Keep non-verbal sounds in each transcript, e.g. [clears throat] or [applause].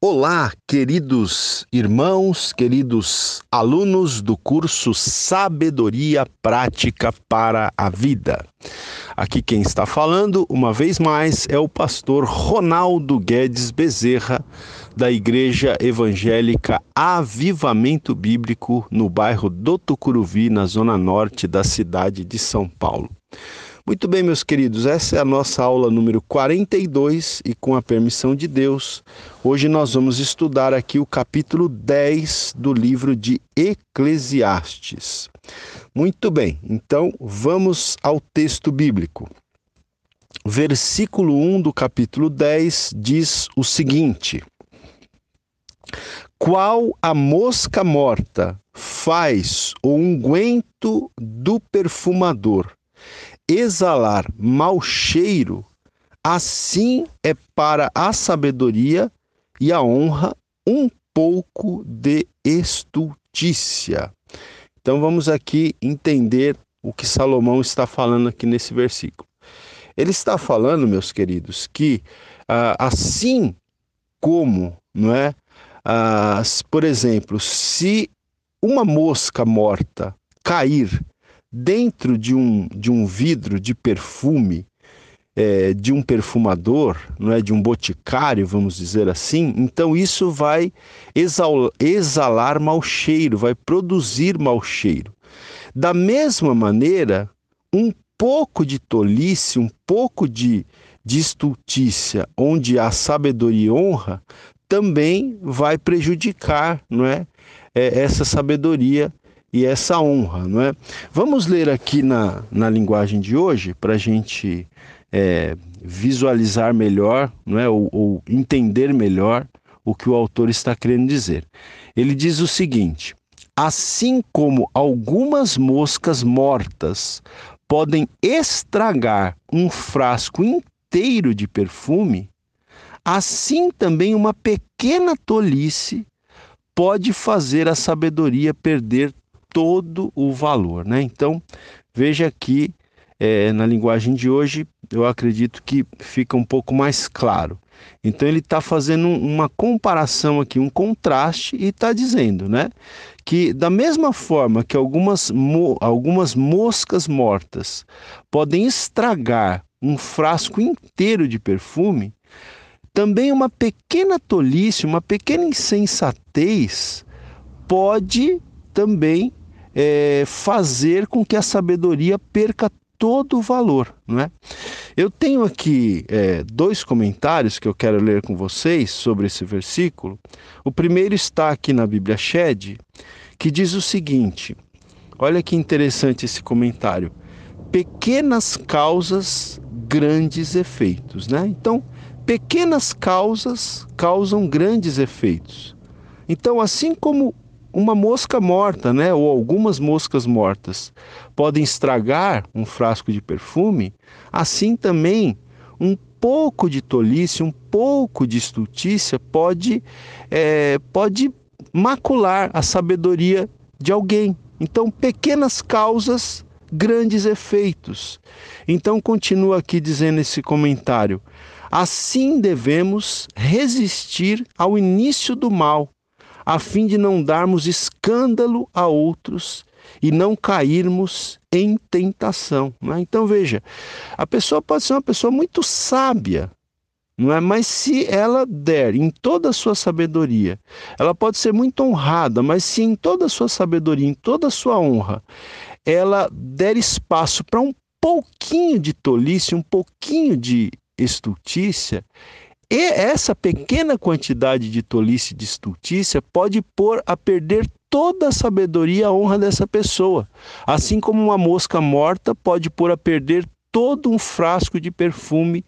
Olá, queridos irmãos, queridos alunos do curso Sabedoria Prática para a Vida. Aqui quem está falando, uma vez mais, é o pastor Ronaldo Guedes Bezerra, da Igreja Evangélica Avivamento Bíblico, no bairro do Tucuruvi, na zona norte da cidade de São Paulo. Muito bem, meus queridos, essa é a nossa aula número 42 e com a permissão de Deus, hoje nós vamos estudar aqui o capítulo 10 do livro de Eclesiastes. Muito bem, então vamos ao texto bíblico. Versículo 1 do capítulo 10 diz o seguinte: Qual a mosca morta faz o unguento do perfumador exalar mau cheiro, assim é para a sabedoria e a honra um pouco de estultícia. Então vamos aqui entender o que Salomão está falando aqui nesse versículo. Ele está falando, meus queridos, que ah, assim como, não é? Ah, por exemplo, se uma mosca morta cair dentro de um, de um vidro de perfume, é, de um perfumador, não é de um boticário, vamos dizer assim, então isso vai exalar, mau cheiro, vai produzir mau cheiro. Da mesma maneira, um pouco de tolice, um pouco de, de estultícia, onde há sabedoria e honra, também vai prejudicar, não é, é essa sabedoria e essa honra, não é? Vamos ler aqui na, na linguagem de hoje para a gente é, visualizar melhor, não é? Ou, ou entender melhor o que o autor está querendo dizer. Ele diz o seguinte: assim como algumas moscas mortas podem estragar um frasco inteiro de perfume, assim também uma pequena tolice pode fazer a sabedoria perder todo o valor, né? Então, veja aqui é, na linguagem de hoje, eu acredito que fica um pouco mais claro. Então ele está fazendo uma comparação aqui, um contraste e está dizendo, né, que da mesma forma que algumas, mo algumas moscas mortas podem estragar um frasco inteiro de perfume, também uma pequena tolice, uma pequena insensatez pode também é, fazer com que a sabedoria perca todo o valor, não é? Eu tenho aqui é, dois comentários que eu quero ler com vocês sobre esse versículo. O primeiro está aqui na Bíblia Shed, que diz o seguinte: olha que interessante esse comentário. Pequenas causas, grandes efeitos, né? Então, pequenas causas causam grandes efeitos. Então, assim como uma mosca morta, né, ou algumas moscas mortas, podem estragar um frasco de perfume, assim também um pouco de tolice, um pouco de estultícia pode, é, pode macular a sabedoria de alguém. Então, pequenas causas, grandes efeitos. Então, continua aqui dizendo esse comentário. Assim devemos resistir ao início do mal a fim de não darmos escândalo a outros e não cairmos em tentação. É? Então veja, a pessoa pode ser uma pessoa muito sábia, não é? Mas se ela der em toda a sua sabedoria, ela pode ser muito honrada, mas se em toda a sua sabedoria, em toda a sua honra, ela der espaço para um pouquinho de tolice, um pouquinho de estultícia, e essa pequena quantidade de tolice de estultícia pode pôr a perder toda a sabedoria e a honra dessa pessoa. Assim como uma mosca morta pode pôr a perder todo um frasco de perfume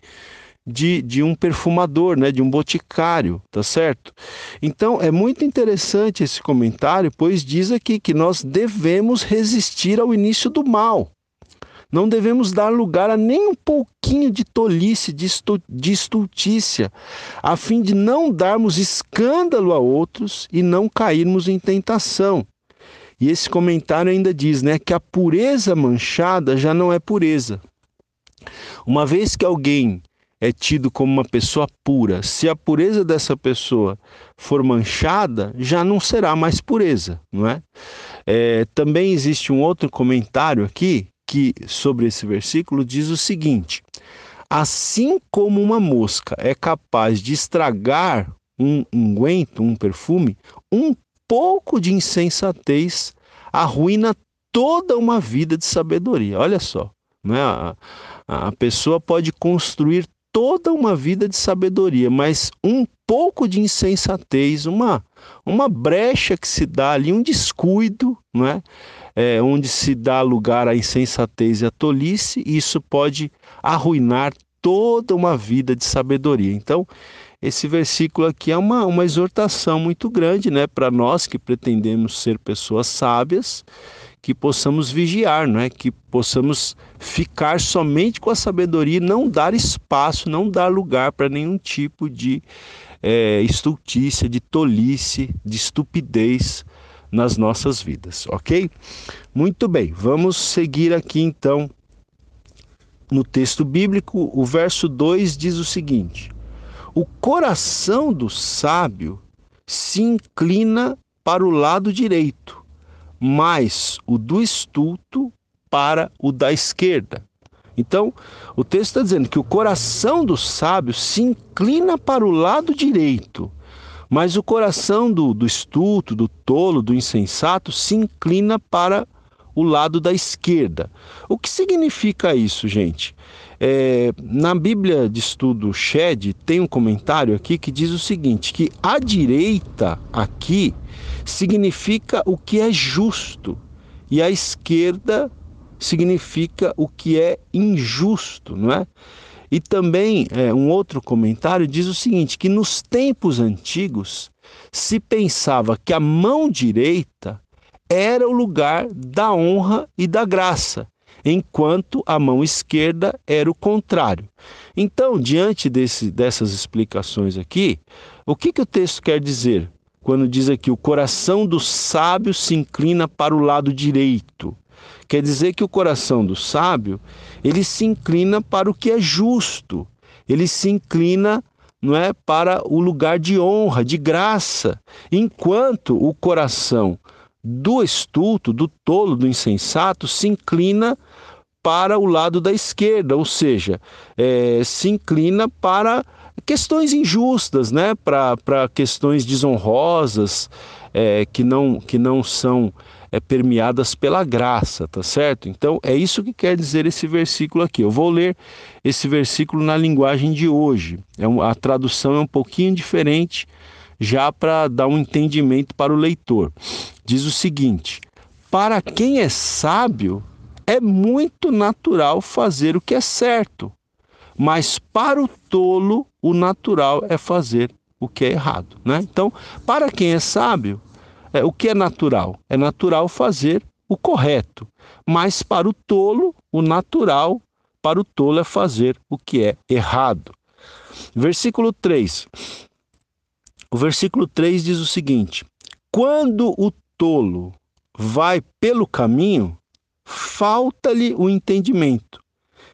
de, de um perfumador, né, de um boticário, tá certo? Então é muito interessante esse comentário, pois diz aqui que nós devemos resistir ao início do mal. Não devemos dar lugar a nem um pouquinho de tolice, de, de estultícia, a fim de não darmos escândalo a outros e não cairmos em tentação. E esse comentário ainda diz, né, que a pureza manchada já não é pureza. Uma vez que alguém é tido como uma pessoa pura. Se a pureza dessa pessoa for manchada, já não será mais pureza, não é? é também existe um outro comentário aqui que sobre esse versículo diz o seguinte: assim como uma mosca é capaz de estragar um unguento, um perfume, um pouco de insensatez arruína toda uma vida de sabedoria. Olha só, né? a, a pessoa pode construir toda uma vida de sabedoria, mas um pouco de insensatez, uma, uma brecha que se dá ali, um descuido, não é? É? onde se dá lugar à insensatez e à tolice, isso pode arruinar toda uma vida de sabedoria. Então, esse versículo aqui é uma, uma exortação muito grande né, para nós que pretendemos ser pessoas sábias, que possamos vigiar, né, que possamos ficar somente com a sabedoria e não dar espaço, não dar lugar para nenhum tipo de é, estultícia, de tolice, de estupidez nas nossas vidas, ok? Muito bem, vamos seguir aqui então no texto bíblico. O verso 2 diz o seguinte o coração do sábio se inclina para o lado direito, mas o do estulto para o da esquerda. Então, o texto está dizendo que o coração do sábio se inclina para o lado direito, mas o coração do, do estulto, do tolo, do insensato se inclina para o lado da esquerda. O que significa isso, gente? É, na Bíblia de Estudo Shed tem um comentário aqui que diz o seguinte: que a direita aqui significa o que é justo e a esquerda significa o que é injusto, não é? E também é, um outro comentário diz o seguinte: que nos tempos antigos se pensava que a mão direita era o lugar da honra e da graça enquanto a mão esquerda era o contrário. Então, diante desse, dessas explicações aqui, o que, que o texto quer dizer? Quando diz aqui, o coração do sábio se inclina para o lado direito. Quer dizer que o coração do sábio, ele se inclina para o que é justo. Ele se inclina não é para o lugar de honra, de graça, enquanto o coração do estulto, do tolo, do insensato se inclina para o lado da esquerda, ou seja, é, se inclina para questões injustas, né? para, questões desonrosas, é, que, não, que não são é, permeadas pela graça, tá certo? Então é isso que quer dizer esse versículo aqui. Eu vou ler esse versículo na linguagem de hoje. É um, a tradução é um pouquinho diferente, já para dar um entendimento para o leitor. Diz o seguinte: Para quem é sábio, é muito natural fazer o que é certo, mas para o tolo, o natural é fazer o que é errado. Né? Então, para quem é sábio, é, o que é natural? É natural fazer o correto, mas para o tolo, o natural para o tolo é fazer o que é errado. Versículo 3. O versículo 3 diz o seguinte: Quando o tolo vai pelo caminho, falta-lhe o entendimento,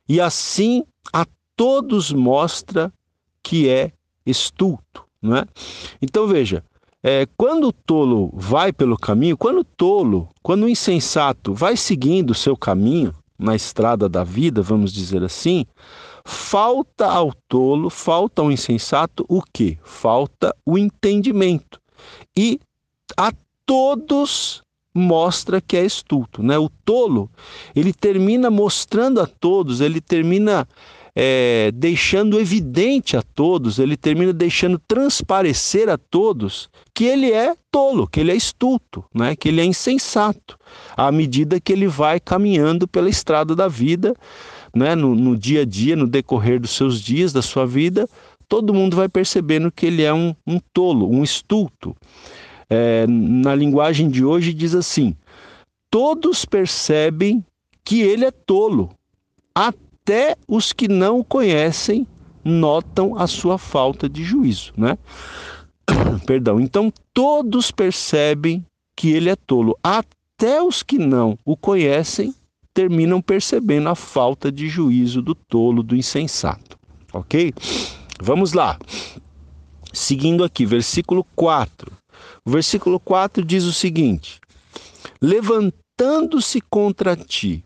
e assim a todos mostra que é estulto. Não é? Então veja, é, quando o tolo vai pelo caminho, quando o tolo, quando o insensato vai seguindo o seu caminho na estrada da vida, vamos dizer assim, falta ao tolo, falta ao insensato o que? Falta o entendimento. E a todos mostra que é estulto, né? O tolo, ele termina mostrando a todos, ele termina é, deixando evidente a todos, ele termina deixando transparecer a todos que ele é tolo, que ele é estulto, né? que ele é insensato, à medida que ele vai caminhando pela estrada da vida, né? no, no dia a dia, no decorrer dos seus dias, da sua vida, todo mundo vai percebendo que ele é um, um tolo, um estulto é, na linguagem de hoje, diz assim: todos percebem que ele é tolo, até os que não o conhecem notam a sua falta de juízo, né? [coughs] Perdão. Então todos percebem que ele é tolo, até os que não o conhecem terminam percebendo a falta de juízo do tolo, do insensato. ok? Vamos lá. Seguindo aqui, versículo 4. O versículo 4 diz o seguinte: Levantando-se contra ti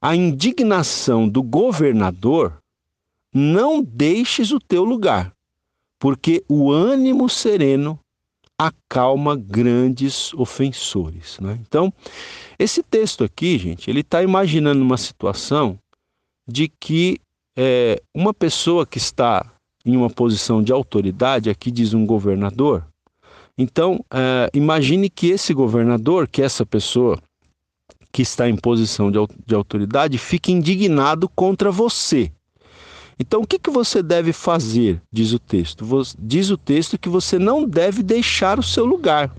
a indignação do governador, não deixes o teu lugar, porque o ânimo sereno acalma grandes ofensores. Né? Então, esse texto aqui, gente, ele está imaginando uma situação de que é, uma pessoa que está em uma posição de autoridade, aqui diz um governador, então é, imagine que esse governador, que essa pessoa que está em posição de, de autoridade, fique indignado contra você. Então, o que, que você deve fazer? Diz o texto. Diz o texto que você não deve deixar o seu lugar.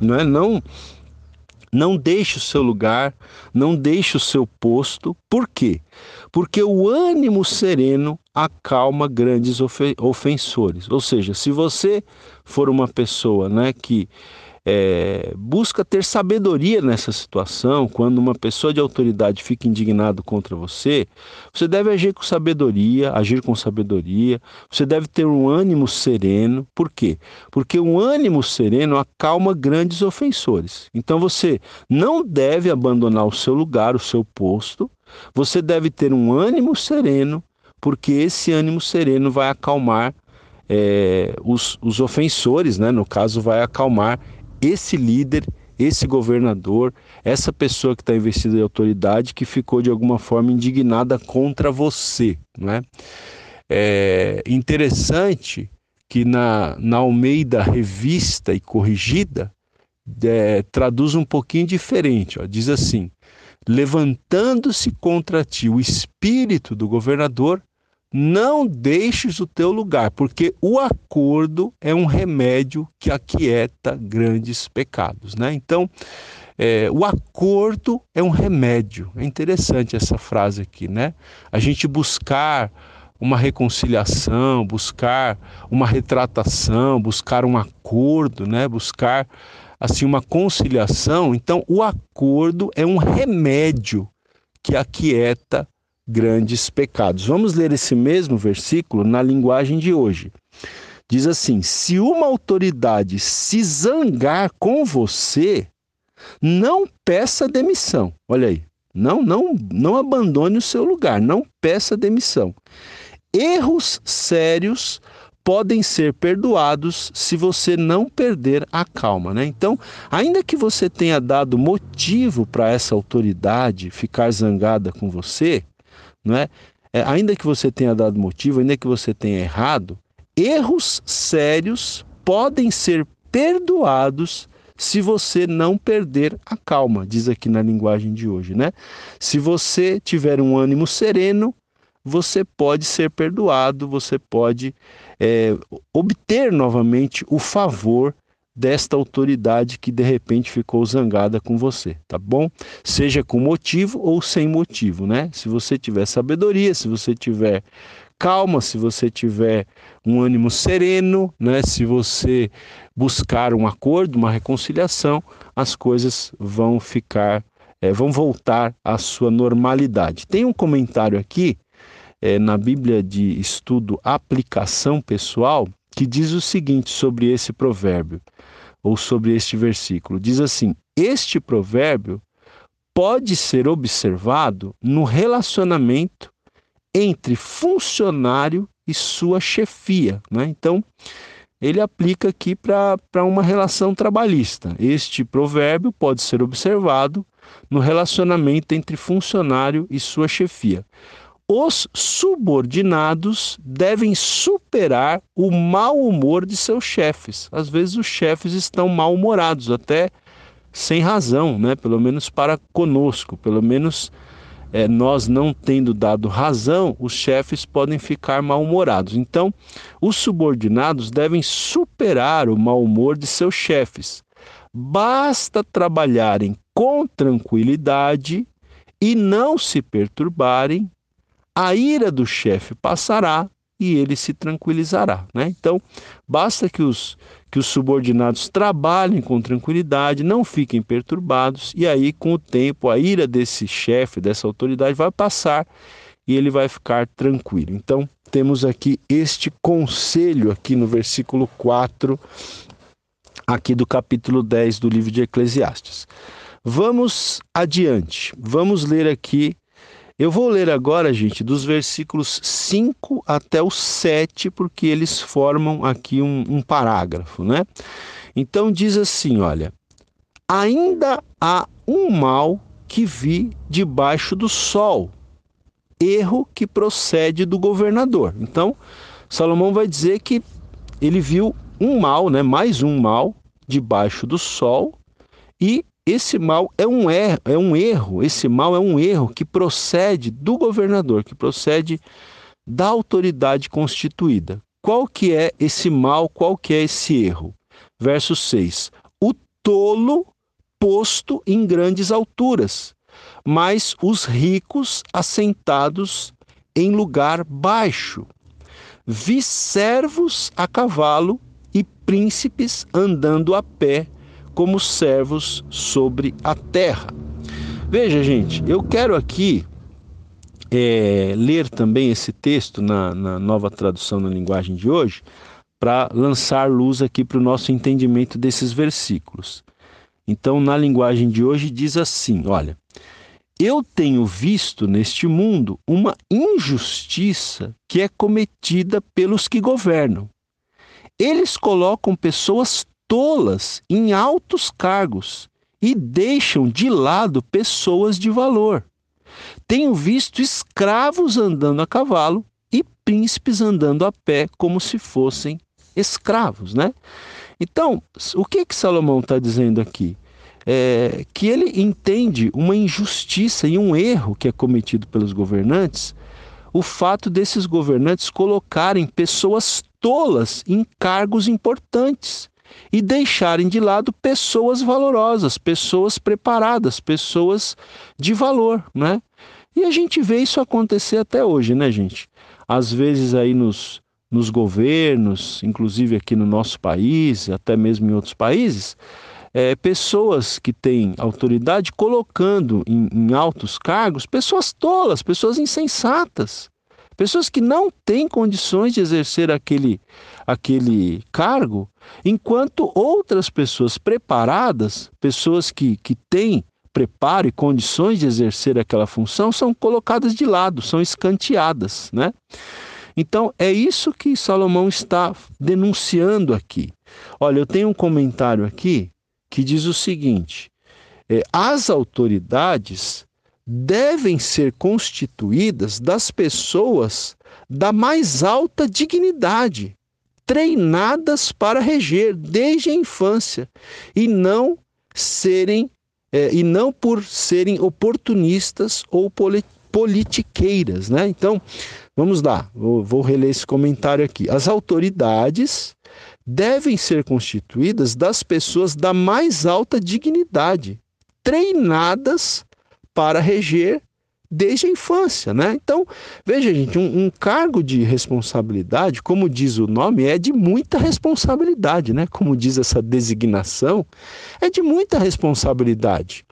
Não é? Não, não deixe o seu lugar, não deixe o seu posto. Por quê? Porque o ânimo sereno acalma grandes ofensores. Ou seja, se você for uma pessoa né, que é, busca ter sabedoria nessa situação. Quando uma pessoa de autoridade fica indignado contra você, você deve agir com sabedoria, agir com sabedoria. Você deve ter um ânimo sereno. Por quê? Porque um ânimo sereno acalma grandes ofensores. Então você não deve abandonar o seu lugar, o seu posto. Você deve ter um ânimo sereno, porque esse ânimo sereno vai acalmar é, os, os ofensores, né? no caso, vai acalmar esse líder, esse governador, essa pessoa que está investida em autoridade que ficou de alguma forma indignada contra você. Não é? é interessante que na, na Almeida Revista e Corrigida é, traduz um pouquinho diferente. Ó, diz assim: levantando-se contra ti o espírito do governador, não deixes o teu lugar, porque o acordo é um remédio que aquieta grandes pecados, né? Então, é, o acordo é um remédio. É interessante essa frase aqui, né? A gente buscar uma reconciliação, buscar uma retratação, buscar um acordo, né? Buscar assim uma conciliação. Então, o acordo é um remédio que aquieta grandes pecados. Vamos ler esse mesmo versículo na linguagem de hoje. Diz assim: se uma autoridade se zangar com você, não peça demissão. Olha aí. Não, não, não abandone o seu lugar, não peça demissão. Erros sérios podem ser perdoados se você não perder a calma, né? Então, ainda que você tenha dado motivo para essa autoridade ficar zangada com você, não é? é? Ainda que você tenha dado motivo, ainda que você tenha errado, erros sérios podem ser perdoados se você não perder a calma, diz aqui na linguagem de hoje, né? Se você tiver um ânimo sereno, você pode ser perdoado, você pode é, obter novamente o favor desta autoridade que de repente ficou zangada com você, tá bom? Seja com motivo ou sem motivo, né? Se você tiver sabedoria, se você tiver calma, se você tiver um ânimo sereno, né? Se você buscar um acordo, uma reconciliação, as coisas vão ficar, é, vão voltar à sua normalidade. Tem um comentário aqui é, na Bíblia de Estudo Aplicação Pessoal que diz o seguinte sobre esse provérbio ou sobre este versículo. Diz assim: Este provérbio pode ser observado no relacionamento entre funcionário e sua chefia. Né? Então, ele aplica aqui para uma relação trabalhista. Este provérbio pode ser observado no relacionamento entre funcionário e sua chefia os subordinados devem superar o mau humor de seus chefes. Às vezes os chefes estão mal-humorados, até sem razão, né? pelo menos para conosco, pelo menos é, nós não tendo dado razão, os chefes podem ficar mal-humorados. Então, os subordinados devem superar o mau humor de seus chefes. Basta trabalharem com tranquilidade e não se perturbarem a ira do chefe passará e ele se tranquilizará. Né? Então, basta que os, que os subordinados trabalhem com tranquilidade, não fiquem perturbados, e aí, com o tempo, a ira desse chefe, dessa autoridade, vai passar e ele vai ficar tranquilo. Então, temos aqui este conselho aqui no versículo 4 aqui do capítulo 10 do livro de Eclesiastes. Vamos adiante. Vamos ler aqui eu vou ler agora, gente, dos versículos 5 até o 7, porque eles formam aqui um, um parágrafo, né? Então diz assim: olha, ainda há um mal que vi debaixo do sol, erro que procede do governador. Então, Salomão vai dizer que ele viu um mal, né, mais um mal debaixo do sol, e esse mal é um erro, é um erro, esse mal é um erro que procede do governador, que procede da autoridade constituída. Qual que é esse mal, qual que é esse erro? Verso 6. O tolo posto em grandes alturas, mas os ricos assentados em lugar baixo. Vi servos a cavalo e príncipes andando a pé como servos sobre a terra. Veja, gente, eu quero aqui é, ler também esse texto na, na nova tradução na linguagem de hoje, para lançar luz aqui para o nosso entendimento desses versículos. Então, na linguagem de hoje, diz assim: olha, eu tenho visto neste mundo uma injustiça que é cometida pelos que governam. Eles colocam pessoas tolas em altos cargos e deixam de lado pessoas de valor. Tenho visto escravos andando a cavalo e príncipes andando a pé como se fossem escravos, né? Então, o que que Salomão está dizendo aqui? É que ele entende uma injustiça e um erro que é cometido pelos governantes, o fato desses governantes colocarem pessoas tolas em cargos importantes e deixarem de lado pessoas valorosas, pessoas preparadas, pessoas de valor, né? E a gente vê isso acontecer até hoje, né, gente? Às vezes aí nos, nos governos, inclusive aqui no nosso país, até mesmo em outros países, é, pessoas que têm autoridade colocando em, em altos cargos pessoas tolas, pessoas insensatas, pessoas que não têm condições de exercer aquele, aquele cargo, enquanto outras pessoas preparadas, pessoas que, que têm preparo e condições de exercer aquela função, são colocadas de lado, são escanteadas, né? Então é isso que Salomão está denunciando aqui. Olha, eu tenho um comentário aqui que diz o seguinte: é, as autoridades devem ser constituídas das pessoas da mais alta dignidade, treinadas para reger desde a infância e não serem é, e não por serem oportunistas ou politiqueiras, né? Então, vamos lá, vou, vou reler esse comentário aqui. As autoridades devem ser constituídas das pessoas da mais alta dignidade, treinadas para reger desde a infância, né? Então, veja, gente, um, um, cargo de responsabilidade, como diz o nome, é de muita responsabilidade, né? Como diz essa designação, é de muita responsabilidade.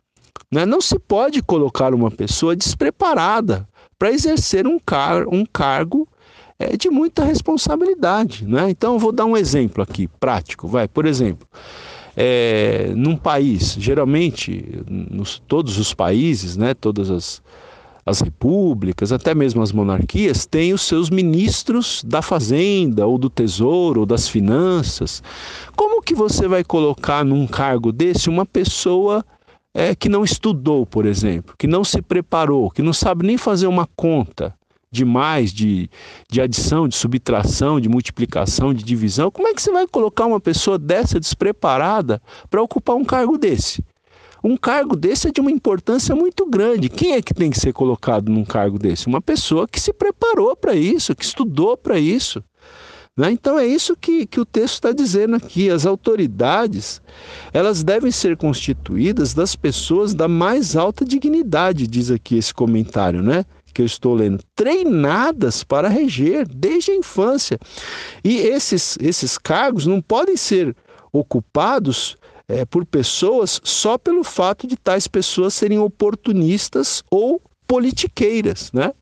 Né? Não se pode colocar uma pessoa despreparada para exercer um, car um cargo é, de muita responsabilidade, né? Então, eu vou dar um exemplo aqui, prático, vai, por exemplo é, num país, geralmente, nos, todos os países, né, todas as, as repúblicas, até mesmo as monarquias, têm os seus ministros da fazenda, ou do tesouro, ou das finanças. Como que você vai colocar num cargo desse uma pessoa é, que não estudou, por exemplo, que não se preparou, que não sabe nem fazer uma conta? De mais, de, de adição, de subtração, de multiplicação, de divisão. Como é que você vai colocar uma pessoa dessa despreparada para ocupar um cargo desse? Um cargo desse é de uma importância muito grande. Quem é que tem que ser colocado num cargo desse? Uma pessoa que se preparou para isso, que estudou para isso. Né? Então é isso que, que o texto está dizendo aqui. As autoridades elas devem ser constituídas das pessoas da mais alta dignidade, diz aqui esse comentário, né? Que eu estou lendo, treinadas para reger desde a infância. E esses, esses cargos não podem ser ocupados é, por pessoas só pelo fato de tais pessoas serem oportunistas ou politiqueiras, né?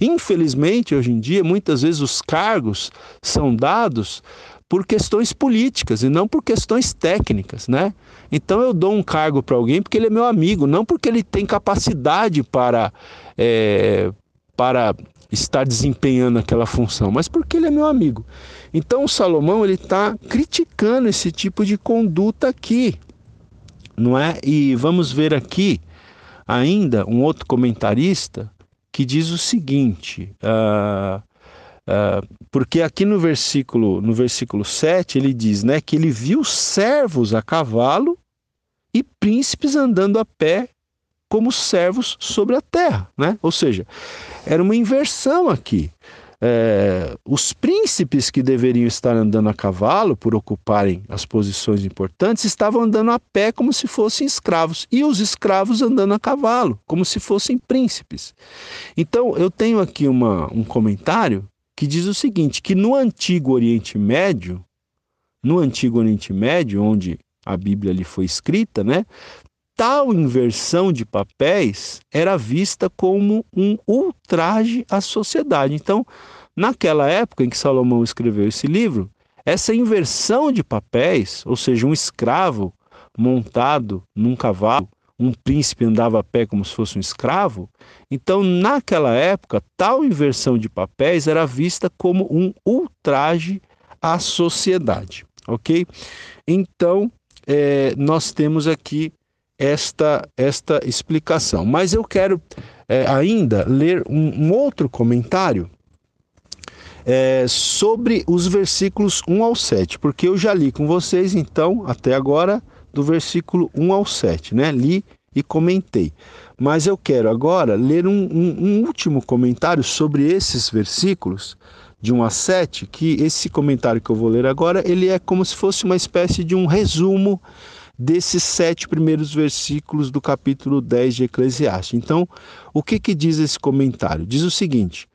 Infelizmente, hoje em dia, muitas vezes os cargos são dados por questões políticas e não por questões técnicas, né? Então eu dou um cargo para alguém porque ele é meu amigo, não porque ele tem capacidade para, é, para estar desempenhando aquela função, mas porque ele é meu amigo. Então o Salomão ele está criticando esse tipo de conduta aqui, não é? E vamos ver aqui ainda um outro comentarista que diz o seguinte. Uh, uh, porque aqui no versículo, no versículo 7 ele diz né, que ele viu servos a cavalo e príncipes andando a pé como servos sobre a terra. Né? Ou seja, era uma inversão aqui. É, os príncipes que deveriam estar andando a cavalo por ocuparem as posições importantes estavam andando a pé como se fossem escravos, e os escravos andando a cavalo, como se fossem príncipes. Então, eu tenho aqui uma, um comentário que diz o seguinte: que no antigo Oriente Médio, no antigo Oriente Médio, onde a Bíblia ali foi escrita, né? Tal inversão de papéis era vista como um ultraje à sociedade. Então, naquela época em que Salomão escreveu esse livro, essa inversão de papéis, ou seja, um escravo montado num cavalo, um príncipe andava a pé como se fosse um escravo, então naquela época tal inversão de papéis era vista como um ultraje à sociedade, ok? Então é, nós temos aqui esta esta explicação, mas eu quero é, ainda ler um, um outro comentário é, sobre os versículos 1 ao 7, porque eu já li com vocês, então, até agora, do versículo 1 ao 7, né? Li e comentei. Mas eu quero agora ler um, um, um último comentário sobre esses versículos, de 1 a 7, que esse comentário que eu vou ler agora, ele é como se fosse uma espécie de um resumo desses sete primeiros versículos do capítulo 10 de Eclesiastes. Então, o que, que diz esse comentário? Diz o seguinte: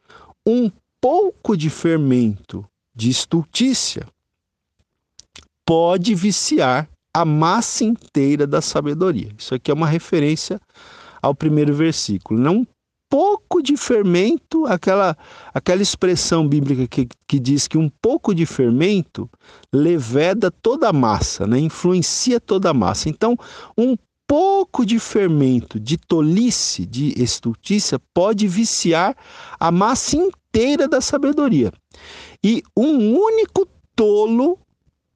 um pouco de fermento de estultícia pode viciar a massa inteira da sabedoria. Isso aqui é uma referência ao primeiro versículo. Não pouco de fermento, aquela, aquela expressão bíblica que, que diz que um pouco de fermento leveda toda a massa, né? influencia toda a massa. Então, um pouco de fermento, de tolice, de estultícia, pode viciar a massa inteira da sabedoria. E um único tolo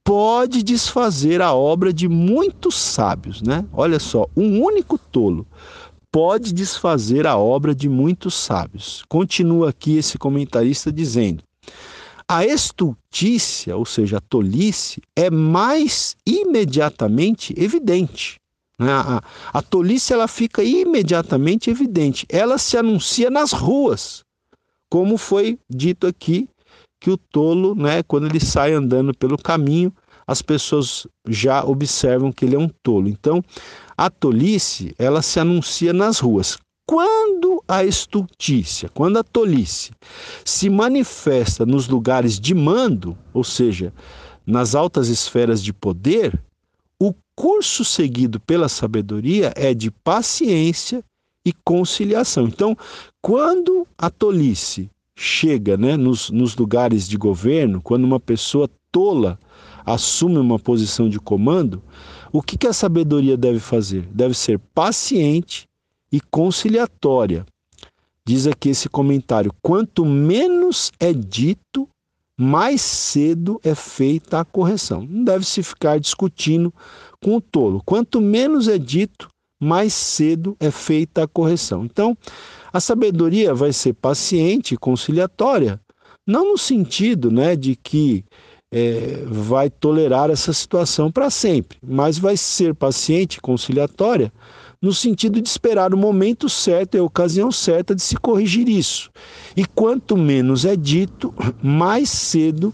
pode desfazer a obra de muitos sábios, né? Olha só, um único tolo pode desfazer a obra de muitos sábios. Continua aqui esse comentarista dizendo: a estultícia, ou seja, a tolice, é mais imediatamente evidente. Né? A, a tolice ela fica imediatamente evidente. Ela se anuncia nas ruas, como foi dito aqui que o tolo, né, quando ele sai andando pelo caminho, as pessoas já observam que ele é um tolo. Então, a tolice, ela se anuncia nas ruas. Quando a estultícia, quando a tolice se manifesta nos lugares de mando, ou seja, nas altas esferas de poder, o curso seguido pela sabedoria é de paciência e conciliação. Então, quando a tolice chega né, nos, nos lugares de governo, quando uma pessoa tola assume uma posição de comando, o que, que a sabedoria deve fazer? Deve ser paciente e conciliatória. Diz aqui esse comentário: quanto menos é dito, mais cedo é feita a correção. Não deve se ficar discutindo com o tolo. Quanto menos é dito, mais cedo é feita a correção. Então, a sabedoria vai ser paciente e conciliatória, não no sentido né, de que é, vai tolerar essa situação para sempre, mas vai ser paciente e conciliatória no sentido de esperar o momento certo e a ocasião certa de se corrigir isso. E quanto menos é dito, [clears throat] mais cedo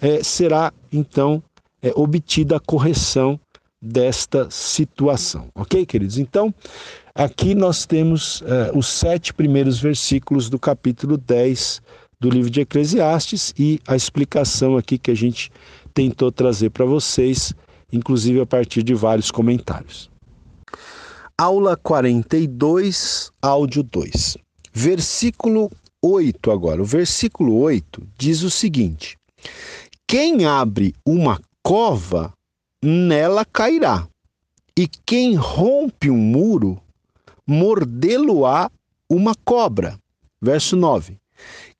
é, será então é, obtida a correção desta situação. Ok, queridos? Então, aqui nós temos é, os sete primeiros versículos do capítulo 10 do livro de Eclesiastes e a explicação aqui que a gente tentou trazer para vocês, inclusive a partir de vários comentários. Aula 42, áudio 2. Versículo 8 agora. O versículo 8 diz o seguinte: Quem abre uma cova, nela cairá, e quem rompe um muro, mordê-lo-á uma cobra. Verso 9: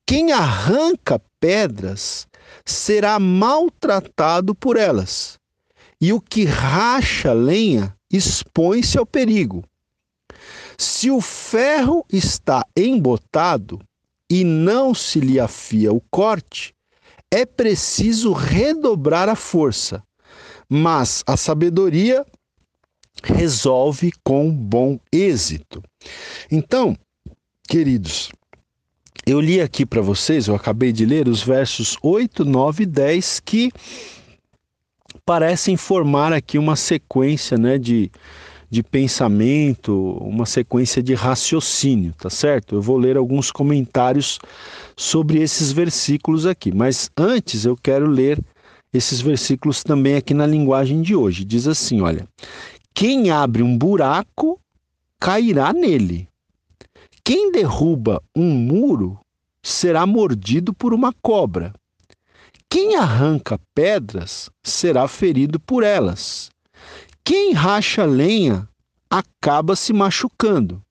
Quem arranca pedras será maltratado por elas, e o que racha lenha expõe-se ao perigo. Se o ferro está embotado e não se lhe afia o corte, é preciso redobrar a força, mas a sabedoria resolve com bom êxito. Então, queridos, eu li aqui para vocês, eu acabei de ler os versos 8, 9 e 10 que parecem formar aqui uma sequência né, de, de pensamento, uma sequência de raciocínio, tá certo? Eu vou ler alguns comentários sobre esses versículos aqui, mas antes eu quero ler esses versículos também aqui na linguagem de hoje. Diz assim: olha, quem abre um buraco cairá nele. Quem derruba um muro será mordido por uma cobra. Quem arranca pedras será ferido por elas. Quem racha lenha acaba se machucando.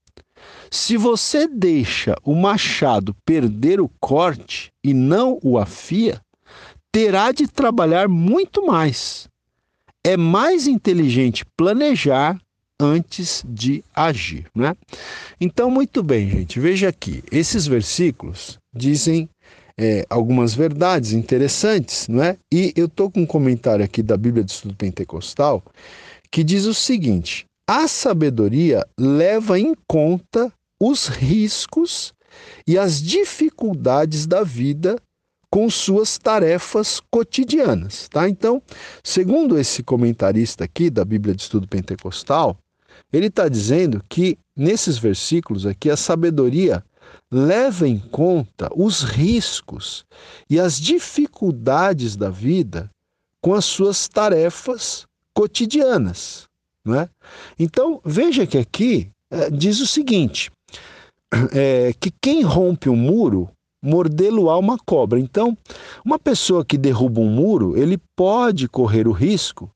Se você deixa o machado perder o corte e não o afia, terá de trabalhar muito mais. É mais inteligente planejar antes de agir, né? Então, muito bem, gente, veja aqui, esses versículos dizem é, algumas verdades interessantes, não é? E eu estou com um comentário aqui da Bíblia de Estudo Pentecostal que diz o seguinte: a sabedoria leva em conta os riscos e as dificuldades da vida com suas tarefas cotidianas, tá? Então, segundo esse comentarista aqui da Bíblia de Estudo Pentecostal, ele está dizendo que nesses versículos aqui a sabedoria leva em conta os riscos e as dificuldades da vida com as suas tarefas cotidianas. Né? Então, veja que aqui é, diz o seguinte: é, que quem rompe um muro, mordê-lo-á uma cobra. Então, uma pessoa que derruba um muro, ele pode correr o risco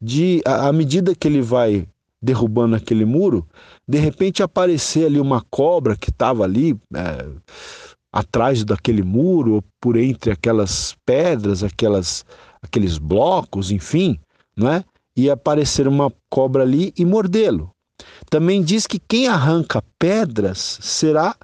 de, à medida que ele vai derrubando aquele muro, de repente aparecer ali uma cobra que estava ali é, atrás daquele muro, por entre aquelas pedras, aquelas, aqueles blocos, enfim, não é? e aparecer uma cobra ali e mordê-lo. Também diz que quem arranca pedras será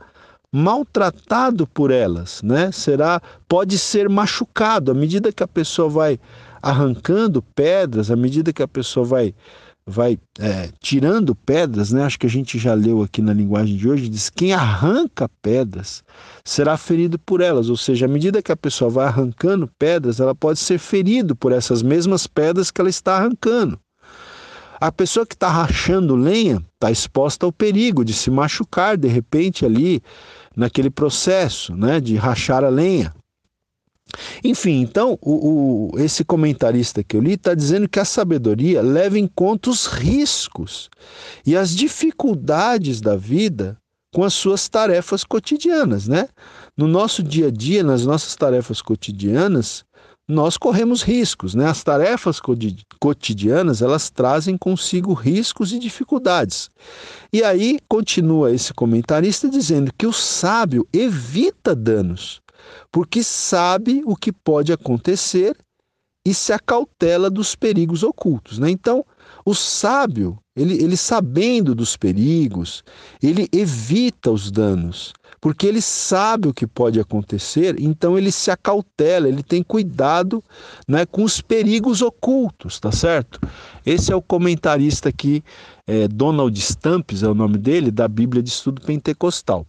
maltratado por elas, né? Será pode ser machucado à medida que a pessoa vai arrancando pedras, à medida que a pessoa vai vai é, tirando pedras, né? Acho que a gente já leu aqui na linguagem de hoje, diz quem arranca pedras será ferido por elas, ou seja, à medida que a pessoa vai arrancando pedras, ela pode ser ferido por essas mesmas pedras que ela está arrancando. A pessoa que está rachando lenha está exposta ao perigo de se machucar de repente ali naquele processo, né, de rachar a lenha. Enfim, então, o, o, esse comentarista que eu li está dizendo que a sabedoria leva em conta os riscos e as dificuldades da vida com as suas tarefas cotidianas, né? No nosso dia a dia, nas nossas tarefas cotidianas, nós corremos riscos, né? As tarefas cotidianas, elas trazem consigo riscos e dificuldades. E aí continua esse comentarista dizendo que o sábio evita danos porque sabe o que pode acontecer e se acautela dos perigos ocultos. Né? Então, o sábio, ele, ele sabendo dos perigos, ele evita os danos, porque ele sabe o que pode acontecer, então ele se acautela, ele tem cuidado né, com os perigos ocultos, tá certo? Esse é o comentarista aqui, é, Donald Stamps é o nome dele, da Bíblia de Estudo Pentecostal.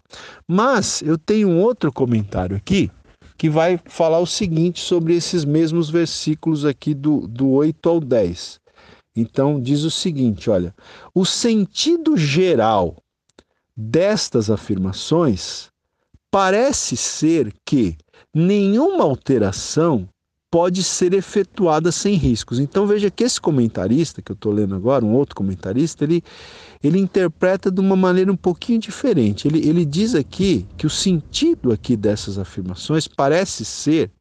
Mas eu tenho um outro comentário aqui, que vai falar o seguinte sobre esses mesmos versículos aqui do, do 8 ao 10. Então, diz o seguinte: olha, o sentido geral destas afirmações parece ser que nenhuma alteração pode ser efetuada sem riscos. Então veja que esse comentarista que eu estou lendo agora, um outro comentarista, ele, ele interpreta de uma maneira um pouquinho diferente. Ele, ele diz aqui que o sentido aqui dessas afirmações parece ser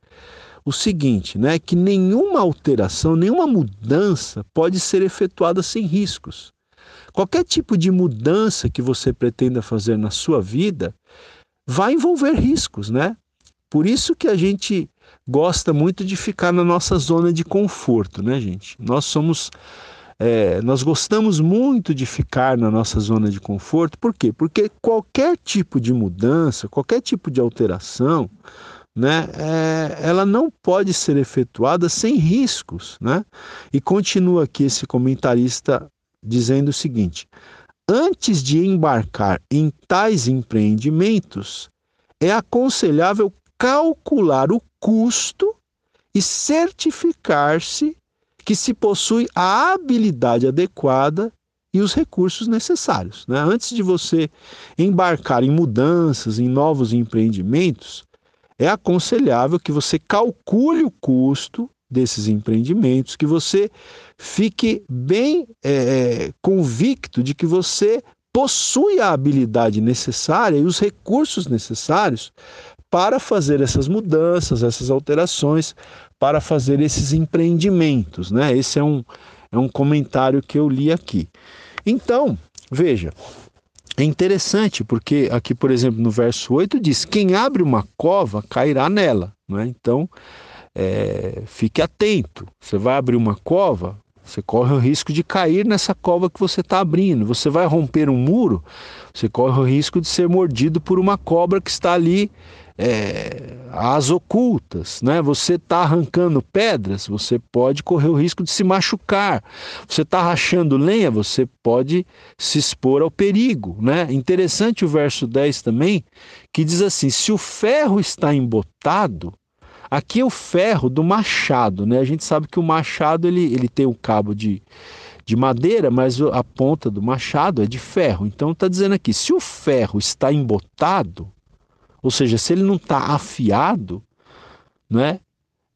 o seguinte, né, que nenhuma alteração, nenhuma mudança pode ser efetuada sem riscos. Qualquer tipo de mudança que você pretenda fazer na sua vida vai envolver riscos, né? Por isso que a gente gosta muito de ficar na nossa zona de conforto, né, gente? Nós somos. É, nós gostamos muito de ficar na nossa zona de conforto, por quê? Porque qualquer tipo de mudança, qualquer tipo de alteração, né, é, ela não pode ser efetuada sem riscos. Né? E continua aqui esse comentarista dizendo o seguinte: antes de embarcar em tais empreendimentos, é aconselhável calcular o custo e certificar-se que se possui a habilidade adequada e os recursos necessários. Né? Antes de você embarcar em mudanças, em novos empreendimentos, é aconselhável que você calcule o custo desses empreendimentos, que você fique bem é, convicto de que você possui a habilidade necessária e os recursos necessários para fazer essas mudanças, essas alterações, para fazer esses empreendimentos. Né? Esse é um, é um comentário que eu li aqui. Então, veja, é interessante porque aqui, por exemplo, no verso 8 diz: Quem abre uma cova cairá nela. Né? Então, é, fique atento. Você vai abrir uma cova, você corre o risco de cair nessa cova que você está abrindo. Você vai romper um muro, você corre o risco de ser mordido por uma cobra que está ali é, as ocultas, né? Você está arrancando pedras, você pode correr o risco de se machucar. Você está rachando lenha, você pode se expor ao perigo, né? Interessante o verso 10 também, que diz assim: se o ferro está embotado, aqui é o ferro do machado, né? A gente sabe que o machado ele, ele tem o um cabo de de madeira, mas a ponta do machado é de ferro. Então está dizendo aqui, se o ferro está embotado, ou seja, se ele não está afiado, né,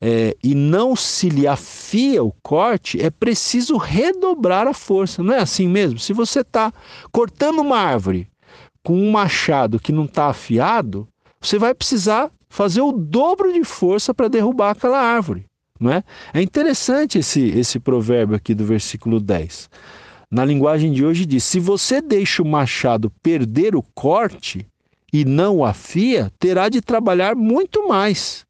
é, e não se lhe afia o corte, é preciso redobrar a força. Não é assim mesmo? Se você está cortando uma árvore com um machado que não está afiado, você vai precisar fazer o dobro de força para derrubar aquela árvore. Não é? é interessante esse, esse provérbio aqui do versículo 10. Na linguagem de hoje diz: se você deixa o machado perder o corte, e não afia, terá de trabalhar muito mais.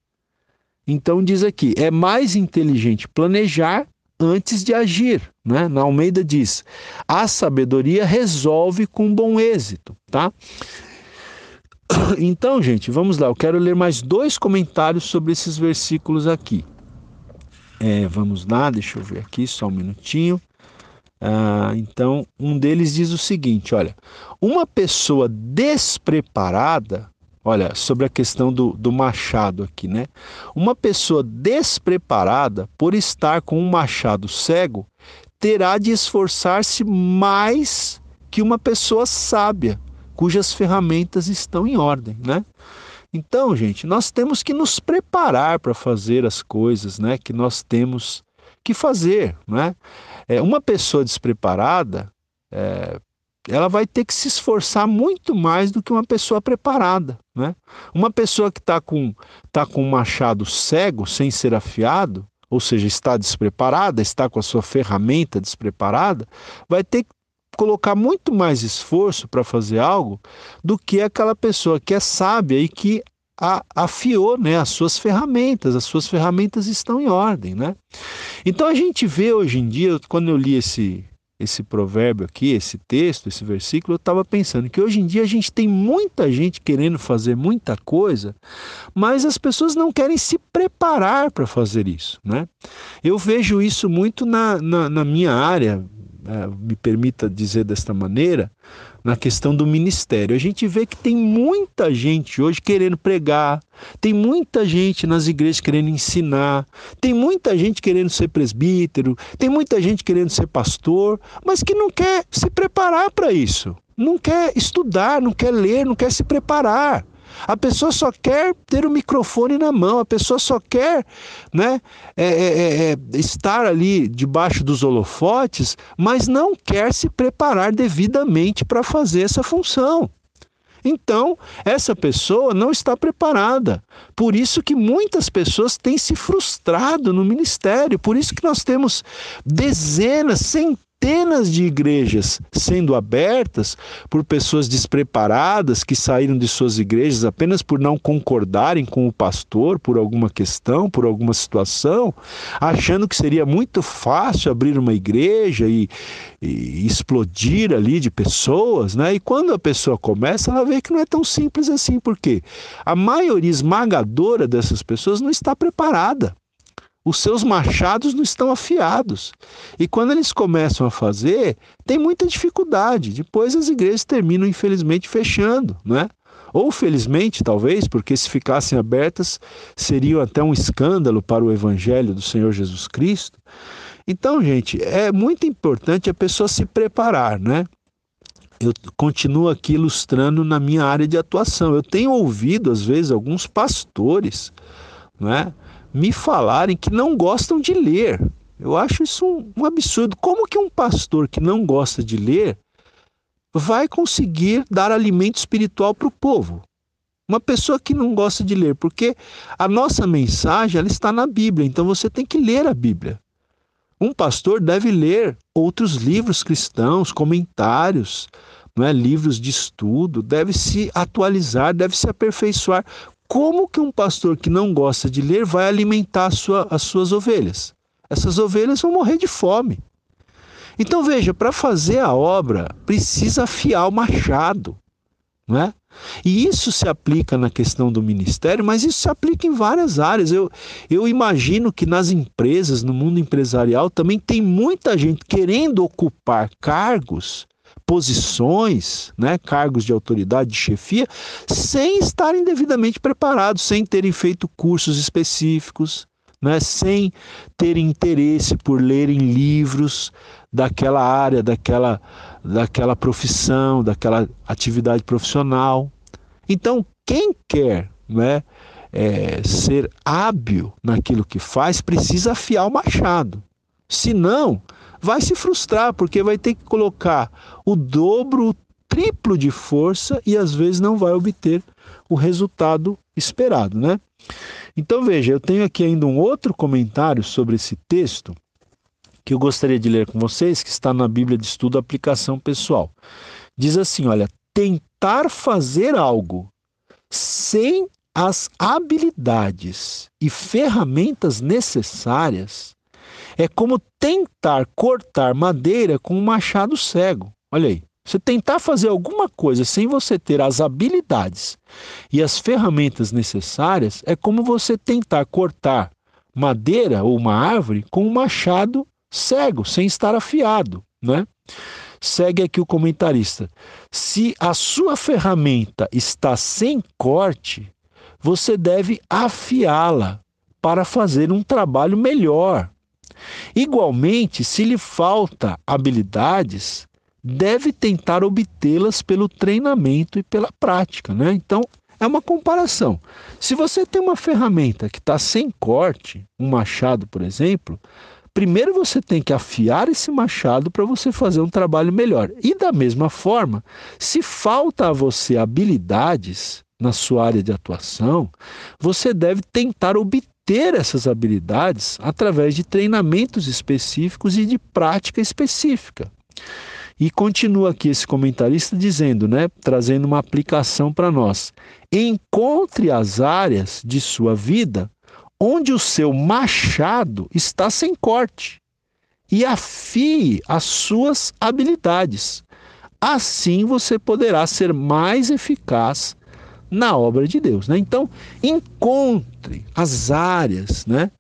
Então diz aqui, é mais inteligente planejar antes de agir, né? Na Almeida diz: a sabedoria resolve com bom êxito, tá? [coughs] Então, gente, vamos lá. Eu quero ler mais dois comentários sobre esses versículos aqui. É, vamos lá, deixa eu ver aqui só um minutinho. Ah, então, um deles diz o seguinte: olha, uma pessoa despreparada, olha, sobre a questão do, do machado aqui, né? Uma pessoa despreparada, por estar com um machado cego, terá de esforçar-se mais que uma pessoa sábia, cujas ferramentas estão em ordem, né? Então, gente, nós temos que nos preparar para fazer as coisas, né, que nós temos que fazer, né? É, uma pessoa despreparada, é, ela vai ter que se esforçar muito mais do que uma pessoa preparada. Né? Uma pessoa que está com, tá com um machado cego, sem ser afiado, ou seja, está despreparada, está com a sua ferramenta despreparada, vai ter que colocar muito mais esforço para fazer algo do que aquela pessoa que é sábia e que a, afiou né, as suas ferramentas, as suas ferramentas estão em ordem. Né? Então a gente vê hoje em dia, quando eu li esse, esse provérbio aqui, esse texto, esse versículo, eu estava pensando que hoje em dia a gente tem muita gente querendo fazer muita coisa, mas as pessoas não querem se preparar para fazer isso. Né? Eu vejo isso muito na, na, na minha área, me permita dizer desta maneira, na questão do ministério. A gente vê que tem muita gente hoje querendo pregar, tem muita gente nas igrejas querendo ensinar, tem muita gente querendo ser presbítero, tem muita gente querendo ser pastor, mas que não quer se preparar para isso, não quer estudar, não quer ler, não quer se preparar. A pessoa só quer ter o microfone na mão, a pessoa só quer né, é, é, é, é estar ali debaixo dos holofotes, mas não quer se preparar devidamente para fazer essa função. Então, essa pessoa não está preparada. Por isso que muitas pessoas têm se frustrado no ministério. Por isso que nós temos dezenas, centenas centenas de igrejas sendo abertas por pessoas despreparadas que saíram de suas igrejas apenas por não concordarem com o pastor por alguma questão, por alguma situação, achando que seria muito fácil abrir uma igreja e, e explodir ali de pessoas, né? E quando a pessoa começa, ela vê que não é tão simples assim, porque a maioria esmagadora dessas pessoas não está preparada os seus machados não estão afiados. E quando eles começam a fazer, tem muita dificuldade. Depois as igrejas terminam, infelizmente, fechando, né? Ou felizmente, talvez, porque se ficassem abertas, seriam até um escândalo para o evangelho do Senhor Jesus Cristo. Então, gente, é muito importante a pessoa se preparar, né? Eu continuo aqui ilustrando na minha área de atuação. Eu tenho ouvido, às vezes, alguns pastores, né? Me falarem que não gostam de ler. Eu acho isso um, um absurdo. Como que um pastor que não gosta de ler vai conseguir dar alimento espiritual para o povo? Uma pessoa que não gosta de ler, porque a nossa mensagem ela está na Bíblia, então você tem que ler a Bíblia. Um pastor deve ler outros livros cristãos, comentários, não é? livros de estudo, deve se atualizar, deve se aperfeiçoar. Como que um pastor que não gosta de ler vai alimentar sua, as suas ovelhas? Essas ovelhas vão morrer de fome. Então veja, para fazer a obra precisa afiar o machado, não é? E isso se aplica na questão do ministério, mas isso se aplica em várias áreas. Eu, eu imagino que nas empresas, no mundo empresarial, também tem muita gente querendo ocupar cargos posições, né, cargos de autoridade, de chefia, sem estarem devidamente preparados, sem terem feito cursos específicos, né, sem terem interesse por lerem livros daquela área, daquela, daquela profissão, daquela atividade profissional. Então, quem quer né, é, ser hábil naquilo que faz, precisa afiar o machado. Senão, vai se frustrar, porque vai ter que colocar o dobro, o triplo de força e às vezes não vai obter o resultado esperado, né? Então veja, eu tenho aqui ainda um outro comentário sobre esse texto que eu gostaria de ler com vocês, que está na Bíblia de Estudo Aplicação Pessoal. Diz assim, olha, tentar fazer algo sem as habilidades e ferramentas necessárias é como tentar cortar madeira com um machado cego. Olha aí. Você tentar fazer alguma coisa sem você ter as habilidades e as ferramentas necessárias é como você tentar cortar madeira ou uma árvore com um machado cego, sem estar afiado, né? Segue aqui o comentarista. Se a sua ferramenta está sem corte, você deve afiá-la para fazer um trabalho melhor. Igualmente, se lhe falta habilidades, deve tentar obtê-las pelo treinamento e pela prática, né? Então, é uma comparação. Se você tem uma ferramenta que está sem corte, um machado, por exemplo, primeiro você tem que afiar esse machado para você fazer um trabalho melhor. E da mesma forma, se falta a você habilidades na sua área de atuação, você deve tentar obter ter essas habilidades através de treinamentos específicos e de prática específica. E continua aqui esse comentarista dizendo, né, trazendo uma aplicação para nós. Encontre as áreas de sua vida onde o seu machado está sem corte e afie as suas habilidades. Assim você poderá ser mais eficaz na obra de Deus. Né? Então, encontre as áreas né,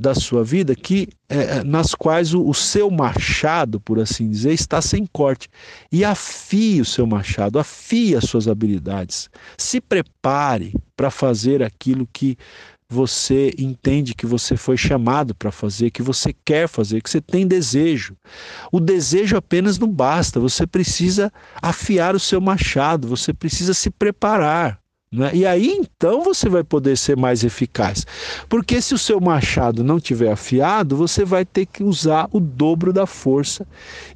da sua vida que é, é, nas quais o, o, seu machado, por assim dizer, está sem corte. E afie o seu machado, afie as suas habilidades. Se prepare para fazer aquilo que você entende que você foi chamado para fazer, que você quer fazer, que você tem desejo. O desejo apenas não basta, você precisa afiar o seu machado, você precisa se preparar Né? E aí então você vai poder ser mais eficaz. Porque se o seu machado não tiver afiado, você vai ter que usar o dobro da força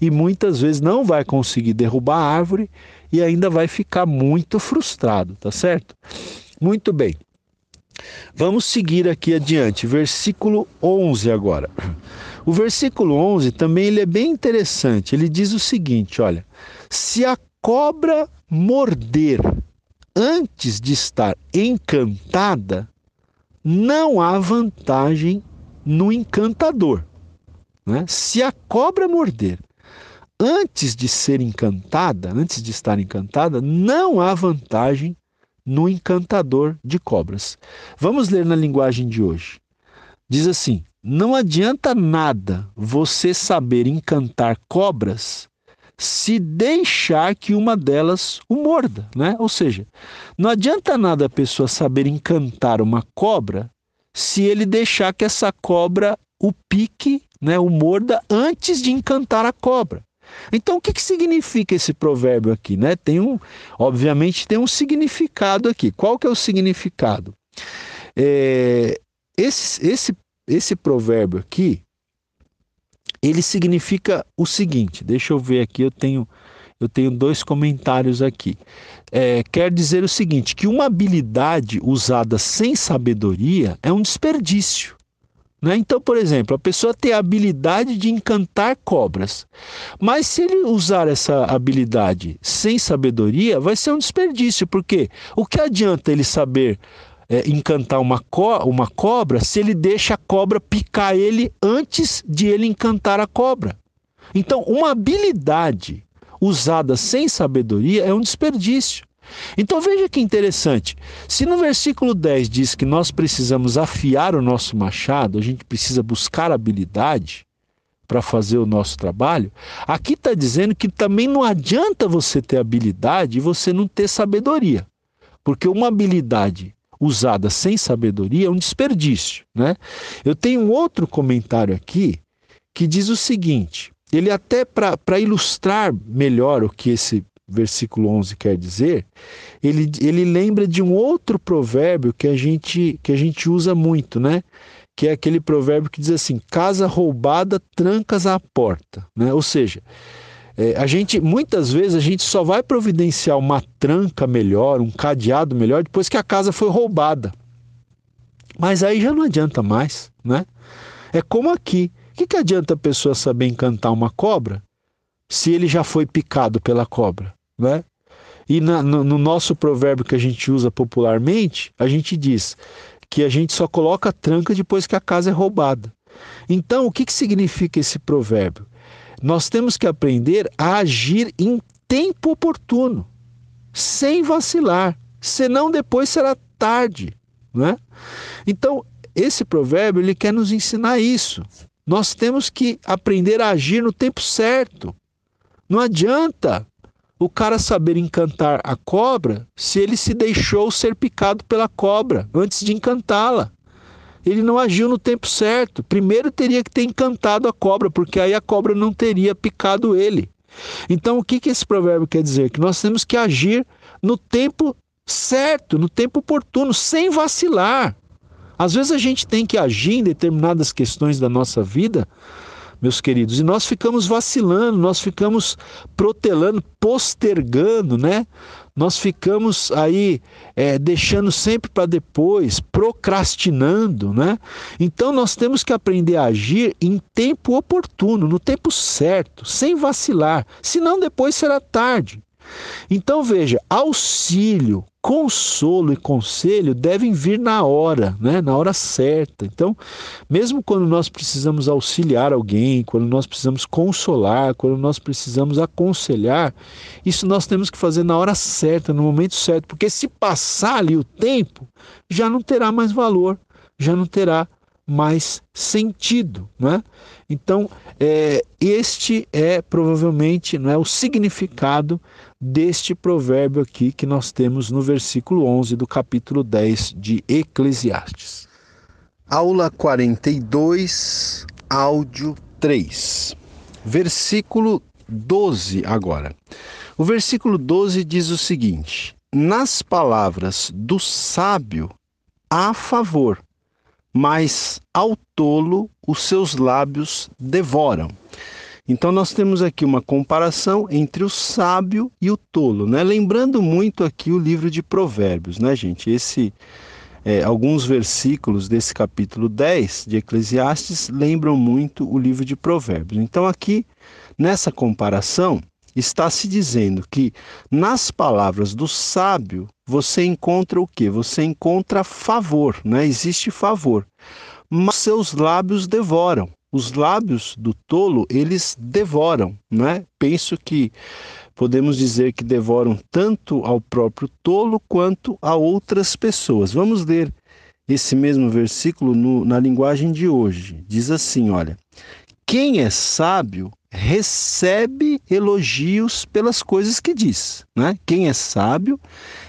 e muitas vezes não vai conseguir derrubar a árvore e ainda vai ficar muito frustrado, tá certo? Muito bem. Vamos seguir aqui adiante, versículo 11 agora. O versículo 11 também ele é bem interessante. Ele diz o seguinte, olha: se a cobra morder antes de estar encantada, não há vantagem no encantador. Né? Se a cobra morder antes de ser encantada, antes de estar encantada, não há vantagem no encantador de cobras. Vamos ler na linguagem de hoje. Diz assim: não adianta nada você saber encantar cobras se deixar que uma delas o morda, né? Ou seja, não adianta nada a pessoa saber encantar uma cobra se ele deixar que essa cobra o pique, né, o morda antes de encantar a cobra. Então, o que, que significa esse provérbio aqui? Né? Tem um, obviamente, tem um significado aqui. Qual que é o significado? É, esse, esse, esse provérbio aqui, ele significa o seguinte. Deixa eu ver aqui. Eu tenho, eu tenho dois comentários aqui. É, quer dizer o seguinte: que uma habilidade usada sem sabedoria é um desperdício. Né? Então, por exemplo, a pessoa tem a habilidade de encantar cobras, mas se ele usar essa habilidade sem sabedoria, vai ser um desperdício, porque o que adianta ele saber é, encantar uma, co uma cobra se ele deixa a cobra picar ele antes de ele encantar a cobra? Então, uma habilidade usada sem sabedoria é um desperdício. Então veja que interessante. Se no versículo 10 diz que nós precisamos afiar o nosso machado, a gente precisa buscar habilidade para fazer o nosso trabalho, aqui está dizendo que também não adianta você ter habilidade e você não ter sabedoria. Porque uma habilidade usada sem sabedoria é um desperdício. Né? Eu tenho um outro comentário aqui que diz o seguinte: ele até para ilustrar melhor o que esse versículo 11 quer dizer, ele, ele lembra de um outro provérbio que a gente que a gente usa muito, né? Que é aquele provérbio que diz assim: casa roubada, trancas à porta, né? Ou seja, é, a gente muitas vezes a gente só vai providenciar uma tranca melhor, um cadeado melhor depois que a casa foi roubada. Mas aí já não adianta mais, né? É como aqui. O que, que adianta a pessoa saber encantar uma cobra se ele já foi picado pela cobra, né? E na, no, no, nosso provérbio que a gente usa popularmente, a gente diz que a gente só coloca tranca depois que a casa é roubada. Então, o que, que significa esse provérbio? Nós temos que aprender a agir em tempo oportuno, sem vacilar, senão depois será tarde, né? Então, esse provérbio ele quer nos ensinar isso. Nós temos que aprender a agir no tempo certo. Não adianta o cara saber encantar a cobra se ele se deixou ser picado pela cobra antes de encantá-la. Ele não agiu no tempo certo. Primeiro teria que ter encantado a cobra, porque aí a cobra não teria picado ele. Então, o que, que esse provérbio quer dizer? Que nós temos que agir no tempo certo, no tempo oportuno, sem vacilar. Às vezes a gente tem que agir em determinadas questões da nossa vida meus queridos. E nós ficamos vacilando, nós ficamos protelando, postergando, né? Nós ficamos aí é, deixando sempre para depois, procrastinando, né? Então nós temos que aprender a agir em tempo oportuno, no tempo certo, sem vacilar, senão depois será tarde. Então veja, auxílio, consolo e conselho devem vir na hora, né? na hora certa. Então, mesmo quando nós precisamos auxiliar alguém, quando nós precisamos consolar, quando nós precisamos aconselhar, isso nós temos que fazer na hora certa, no momento certo, porque se passar ali o tempo, já não terá mais valor, já não terá mais sentido, né? Então, é, este é provavelmente não é o significado deste provérbio aqui que nós temos no versículo 11 do capítulo 10 de Eclesiastes. Aula 42, áudio 3. Versículo 12 agora. O versículo 12 diz o seguinte: nas palavras do sábio há favor, mas ao tolo os seus lábios devoram. Então nós temos aqui uma comparação entre o sábio e o tolo, né? Lembrando muito aqui o livro de Provérbios, né, gente? Esse é, alguns versículos desse capítulo 10 de Eclesiastes lembram muito o livro de Provérbios. Então aqui nessa comparação está se dizendo que nas palavras do sábio você encontra o que? Você encontra favor, né? Existe favor. Mas seus lábios devoram os lábios do tolo eles devoram, né? Penso que podemos dizer que devoram tanto ao próprio tolo quanto a outras pessoas. Vamos ler esse mesmo versículo no, na linguagem de hoje. Diz assim: olha, quem é sábio recebe elogios pelas coisas que diz, né? Quem é sábio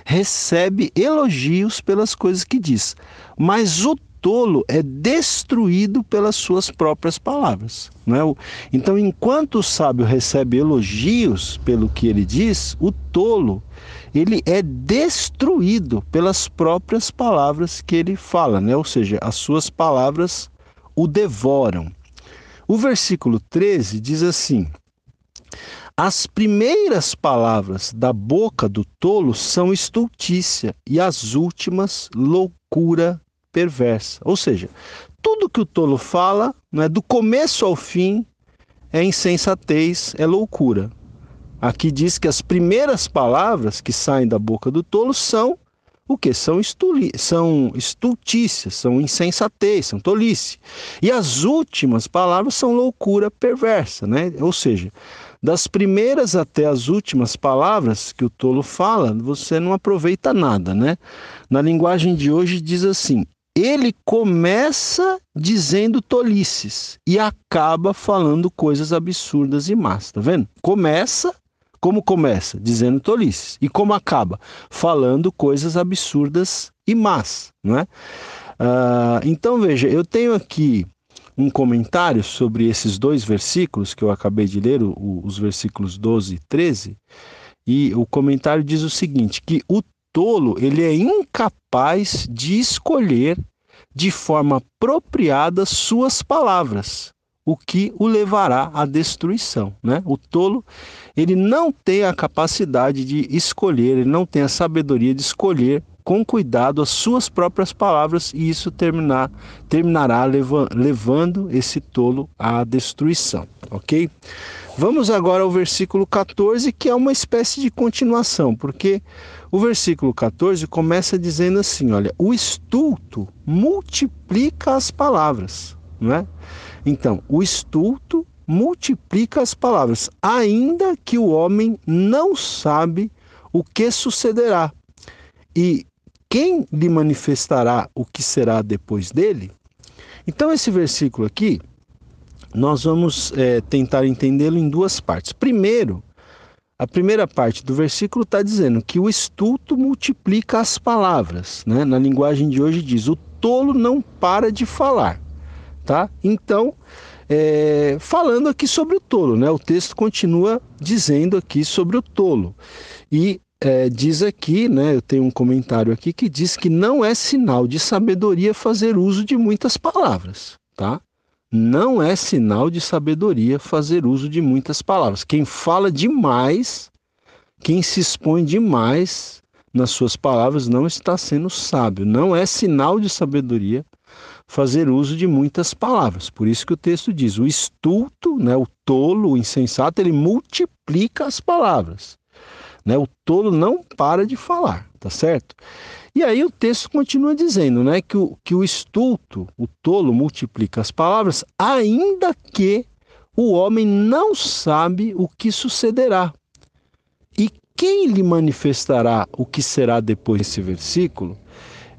recebe elogios pelas coisas que diz. Mas o tolo é destruído pelas suas próprias palavras. Não é? Então, enquanto o sábio recebe elogios pelo que ele diz, o tolo ele é destruído pelas próprias palavras que ele fala, né? ou seja, as suas palavras o devoram. O versículo 13 diz assim: As primeiras palavras da boca do tolo são estultícia, e as últimas, loucura perversa. Ou seja, tudo que o tolo fala, é do começo ao fim, é insensatez, é loucura. Aqui diz que as primeiras palavras que saem da boca do tolo são o que? São, estuli são estultícias, são insensatez, são tolice. E as últimas palavras são loucura perversa, né? Ou seja, das primeiras até as últimas palavras que o tolo fala, você não aproveita nada, né? Na linguagem de hoje diz assim: ele começa dizendo tolices e acaba falando coisas absurdas e más, tá vendo? Começa, como começa? Dizendo tolices. E como acaba? Falando coisas absurdas e más, não é? Uh, então veja, eu tenho aqui um comentário sobre esses dois versículos que eu acabei de ler, o, os versículos 12 e 13, e o comentário diz o seguinte, que o tolo ele é incapaz de escolher de forma apropriada suas palavras, o que o levará à destruição. Né? O tolo ele não tem a capacidade de escolher, ele não tem a sabedoria de escolher com cuidado as suas próprias palavras e isso terminar, terminará levando esse tolo à destruição, ok? Vamos agora ao versículo 14, que é uma espécie de continuação, porque o versículo 14 começa dizendo assim: olha, o estulto multiplica as palavras, não é? Então, o estulto multiplica as palavras, ainda que o homem não sabe o que sucederá. E quem lhe manifestará o que será depois dele? Então, esse versículo aqui nós vamos é, tentar entendê-lo em duas partes. Primeiro, a primeira parte do versículo está dizendo que o estulto multiplica as palavras. Né? Na linguagem de hoje diz: o tolo não para de falar. Tá? Então, é, falando aqui sobre o tolo, né? o texto continua dizendo aqui sobre o tolo. E é, diz aqui, né, eu tenho um comentário aqui que diz que não é sinal de sabedoria fazer uso de muitas palavras. Tá? Não é sinal de sabedoria fazer uso de muitas palavras. Quem fala demais, quem se expõe demais nas suas palavras, não está sendo sábio. Não é sinal de sabedoria fazer uso de muitas palavras. Por isso que o texto diz: o estulto, né, o tolo, o insensato, ele multiplica as palavras. Né? O tolo não para de falar, tá certo? E aí o texto continua dizendo né, que, o, que o estulto, o tolo, multiplica as palavras, ainda que o homem não sabe o que sucederá. E quem lhe manifestará o que será depois desse versículo?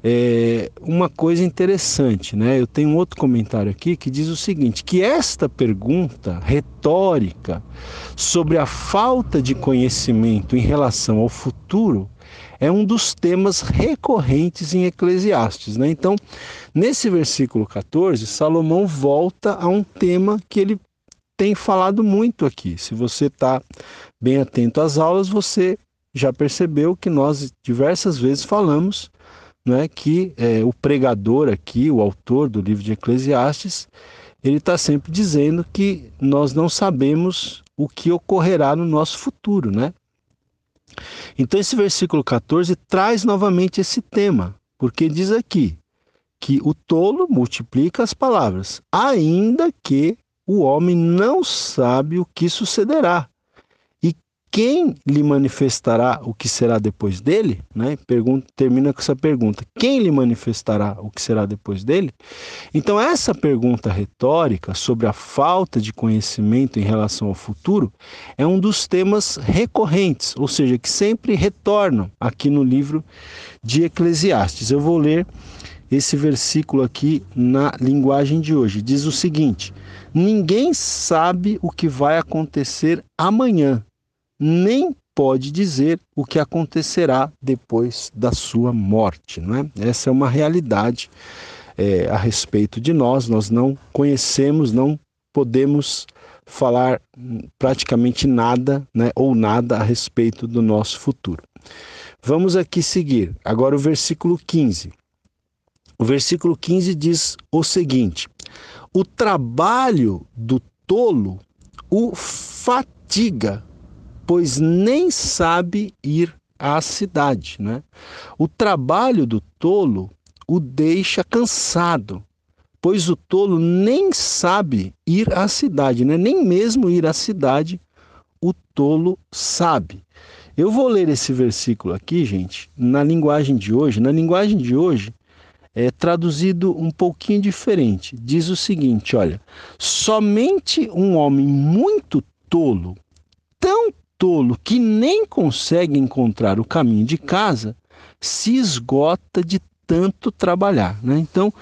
É uma coisa interessante, né? Eu tenho um outro comentário aqui que diz o seguinte: que esta pergunta retórica sobre a falta de conhecimento em relação ao futuro é um dos temas recorrentes em Eclesiastes. Né? Então, nesse versículo 14, Salomão volta a um tema que ele tem falado muito aqui. Se você está bem atento às aulas, você já percebeu que nós diversas vezes falamos né, que é, o pregador aqui, o autor do livro de Eclesiastes, ele está sempre dizendo que nós não sabemos o que ocorrerá no nosso futuro, né? Então esse versículo 14 traz novamente esse tema, porque diz aqui que o tolo multiplica as palavras, ainda que o homem não sabe o que sucederá. Quem lhe manifestará o que será depois dele? Né? Pergunta, termina com essa pergunta: quem lhe manifestará o que será depois dele? Então, essa pergunta retórica sobre a falta de conhecimento em relação ao futuro é um dos temas recorrentes, ou seja, que sempre retornam aqui no livro de Eclesiastes. Eu vou ler esse versículo aqui na linguagem de hoje. Diz o seguinte: Ninguém sabe o que vai acontecer amanhã, nem pode dizer o que acontecerá depois da sua morte. Não é? Essa é uma realidade é, a respeito de nós. Nós não conhecemos, não podemos falar praticamente nada, né, ou nada a respeito do nosso futuro. Vamos aqui seguir. Agora o versículo 15. O versículo 15 diz o seguinte: O trabalho do tolo o fatiga, pois nem sabe ir à cidade. Né? O trabalho do tolo o deixa cansado, pois o tolo nem sabe ir à cidade, né? nem mesmo ir à cidade o tolo sabe. Eu vou ler esse versículo aqui, gente, na linguagem de hoje. Na linguagem de hoje, é traduzido um pouquinho diferente. Diz o seguinte: olha, somente um homem muito tolo, tão tolo que nem consegue encontrar o caminho de casa, se esgota de tanto trabalhar. Né? Então,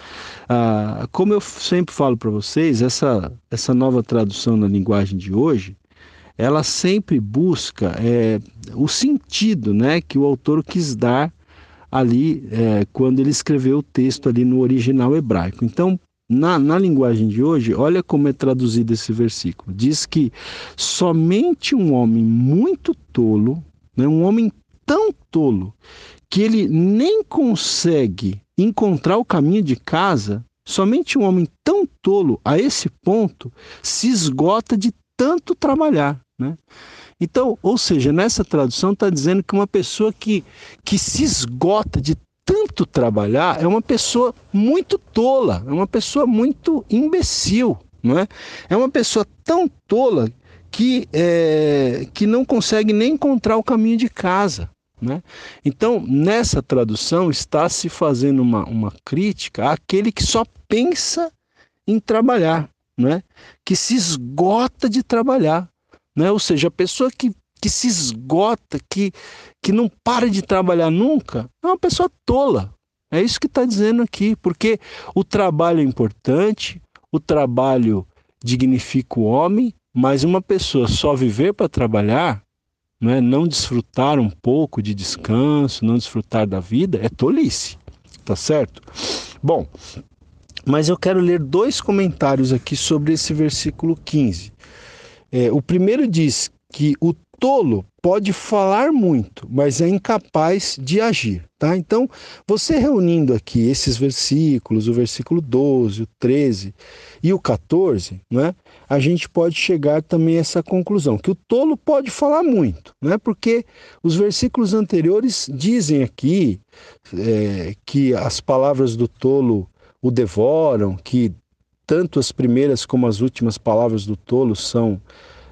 ah, como eu sempre falo para vocês, essa, essa nova tradução na linguagem de hoje, ela sempre busca é, o sentido né, que o autor quis dar ali é, quando ele escreveu o texto ali no original hebraico. Então, na, na linguagem de hoje, olha como é traduzido esse versículo. Diz que somente um homem muito tolo, né, um homem tão tolo, que ele nem consegue encontrar o caminho de casa, somente um homem tão tolo a esse ponto se esgota de tanto trabalhar. Né? Então, ou seja, nessa tradução está dizendo que uma pessoa que, que se esgota de tanto trabalhar é uma pessoa muito tola, é uma pessoa muito imbecil, não é? É uma pessoa tão tola que, é, que não consegue nem encontrar o caminho de casa. Né? Então, nessa tradução, está se fazendo uma, uma crítica àquele que só pensa em trabalhar, né? que se esgota de trabalhar. Né? Ou seja, a pessoa que, que se esgota, que, que não para de trabalhar nunca, é uma pessoa tola. É isso que está dizendo aqui, porque o trabalho é importante, o trabalho dignifica o homem, mas uma pessoa só viver para trabalhar, não, é, não desfrutar um pouco de descanso, não desfrutar da vida, é tolice, tá certo? Bom, mas eu quero ler dois comentários aqui sobre esse versículo 15. É, o primeiro diz que o tolo pode falar muito, mas é incapaz de agir, tá? Então, você reunindo aqui esses versículos, o versículo 12, o 13 e o 14, né? A gente pode chegar também a essa conclusão, que o tolo pode falar muito, né? Porque os versículos anteriores dizem aqui é, que as palavras do tolo o devoram, que tanto as primeiras como as últimas palavras do tolo são,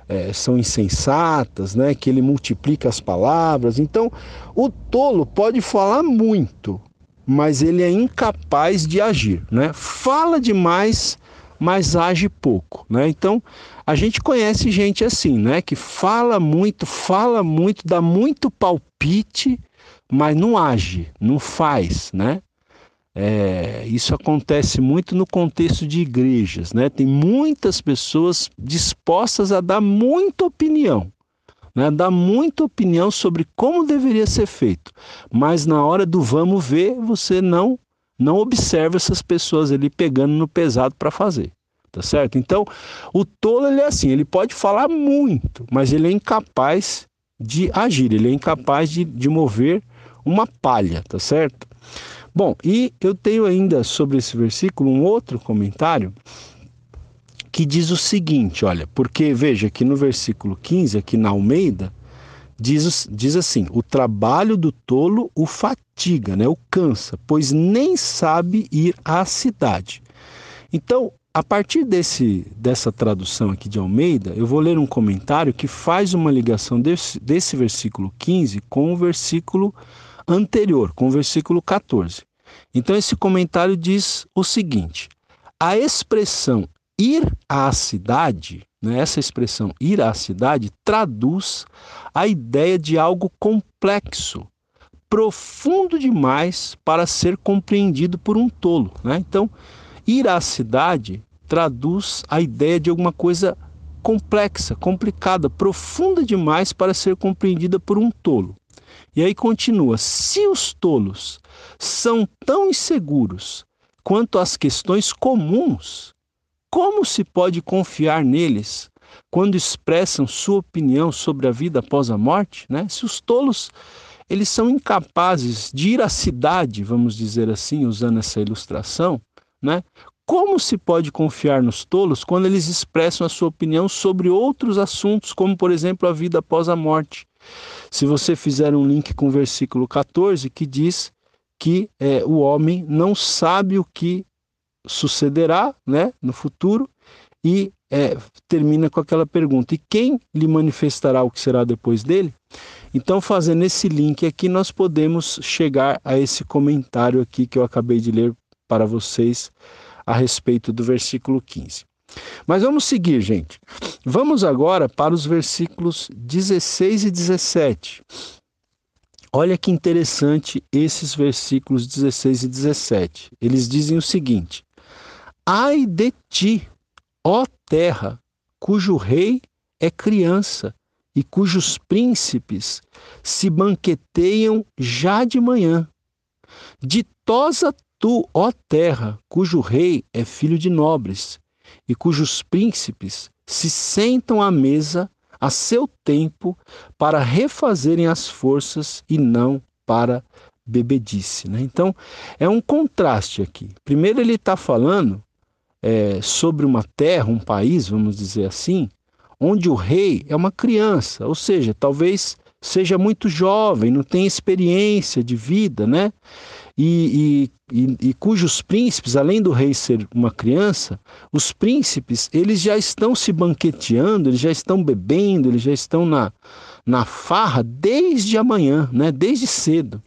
é, são insensatas, né? que ele multiplica as palavras. Então, o tolo pode falar muito, mas ele é incapaz de agir. Né? Fala demais, mas age pouco. Né? Então, a gente conhece gente assim, né? que fala muito, fala muito, dá muito palpite, mas não age, não faz, né? É, isso acontece muito no contexto de igrejas, né? Tem muitas pessoas dispostas a dar muita opinião, né? Dar muita opinião sobre como deveria ser feito, mas na hora do vamos ver, você não não observa essas pessoas ali pegando no pesado para fazer, tá certo? Então, o tolo ele é assim, ele pode falar muito, mas ele é incapaz de agir, ele é incapaz de, de mover uma palha, tá certo? Bom, e eu tenho ainda sobre esse versículo um outro comentário que diz o seguinte: olha, porque veja que no versículo 15, aqui na Almeida, diz, diz assim: o trabalho do tolo o fatiga, né, o cansa, pois nem sabe ir à cidade. Então, a partir desse, dessa tradução aqui de Almeida, eu vou ler um comentário que faz uma ligação desse, desse versículo 15 com o versículo anterior, com o versículo 14. Então, esse comentário diz o seguinte: a expressão ir à cidade, né, essa expressão ir à cidade, traduz a ideia de algo complexo, profundo demais para ser compreendido por um tolo. Né? Então, ir à cidade traduz a ideia de alguma coisa complexa, complicada, profunda demais para ser compreendida por um tolo. E aí continua: se os tolos são tão inseguros quanto as questões comuns, como se pode confiar neles quando expressam sua opinião sobre a vida após a morte? Né? Se os tolos eles são incapazes de ir à cidade, vamos dizer assim, usando essa ilustração, né? Como se pode confiar nos tolos quando eles expressam a sua opinião sobre outros assuntos, como por exemplo a vida após a morte? Se você fizer um link com o versículo 14, que diz que é, o homem não sabe o que sucederá né, no futuro e é, termina com aquela pergunta: e quem lhe manifestará o que será depois dele? Então, fazendo esse link aqui, nós podemos chegar a esse comentário aqui que eu acabei de ler para vocês a respeito do versículo 15. Mas vamos seguir, gente. Vamos agora para os versículos 16 e 17. Olha que interessante esses versículos 16 e 17. Eles dizem o seguinte: Ai de ti, ó terra, cujo rei é criança e cujos príncipes se banqueteiam já de manhã. Ditosa tu, ó terra, cujo rei é filho de nobres e cujos príncipes se sentam à mesa a seu tempo para refazerem as forças e não para bebedice. Né? Então, é um contraste aqui. Primeiro, ele está falando é, sobre uma terra, um país, vamos dizer assim, onde o rei é uma criança, ou seja, talvez seja muito jovem, não tem experiência de vida, né? e, e, e, cujos príncipes, além do rei ser uma criança, os príncipes eles já estão se banqueteando, eles já estão bebendo, eles já estão na, na farra desde amanhã, né? desde cedo.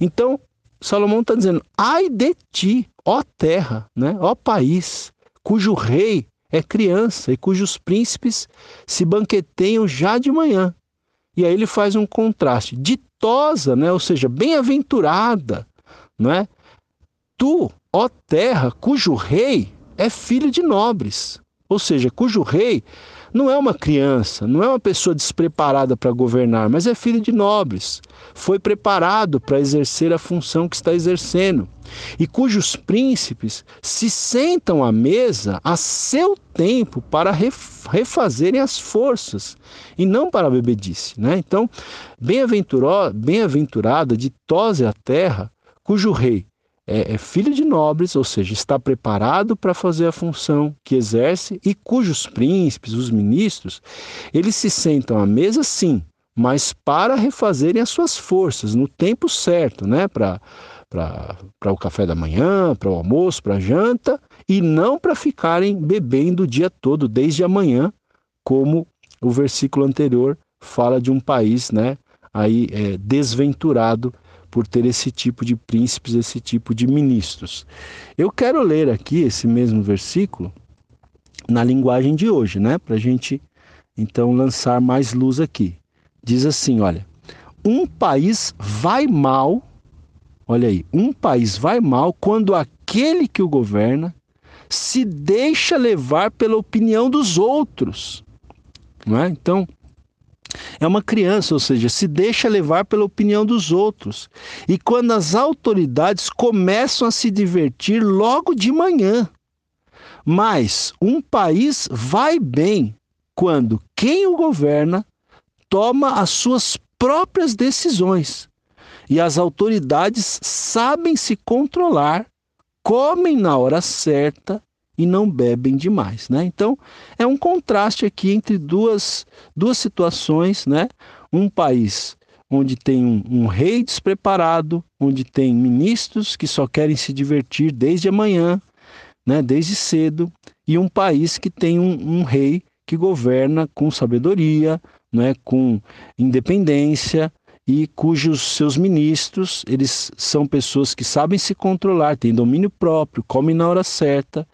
Então, Salomão está dizendo: ai de ti, ó terra, né? ó país, cujo rei é criança e cujos príncipes se banqueteiam já de manhã. E aí ele faz um contraste. Ditosa, né? ou seja, bem-aventurada, não é? Tu, ó terra, cujo rei é filho de nobres, ou seja, cujo rei não é uma criança, não é uma pessoa despreparada para governar, mas é filho de nobres. Foi preparado para exercer a função que está exercendo. E cujos príncipes se sentam à mesa a seu tempo para refazerem as forças e não para a bebedice. Né? Então, bem-aventurada, ditosa é a terra cujo rei é, é, filho de nobres, ou seja, está preparado para fazer a função que exerce, e cujos príncipes, os ministros, eles se sentam à mesa sim, mas para refazerem as suas forças no tempo certo, né? Para para o café da manhã, para o almoço, para a janta, e não para ficarem bebendo o dia todo, desde amanhã, como o versículo anterior fala de um país né, aí, é, desventurado por ter esse tipo de príncipes, esse tipo de ministros. Eu quero ler aqui esse mesmo versículo na linguagem de hoje, né? Para a gente então lançar mais luz aqui. Diz assim: olha, um país vai mal, olha aí, um país vai mal quando aquele que o governa se deixa levar pela opinião dos outros. Não é? Então, é uma criança, ou seja, se deixa levar pela opinião dos outros. E quando as autoridades começam a se divertir logo de manhã. Mas um país vai bem quando quem o governa toma as suas próprias decisões. E as autoridades sabem se controlar, comem na hora certa e não bebem demais, né? Então, é um contraste aqui entre duas, duas situações, né? Um país onde tem um, um, rei despreparado, onde tem ministros que só querem se divertir desde amanhã, né, desde cedo, e um país que tem um, um rei que governa com sabedoria, né, com independência e cujos seus ministros eles são pessoas que sabem se controlar, têm domínio próprio, comem na hora certa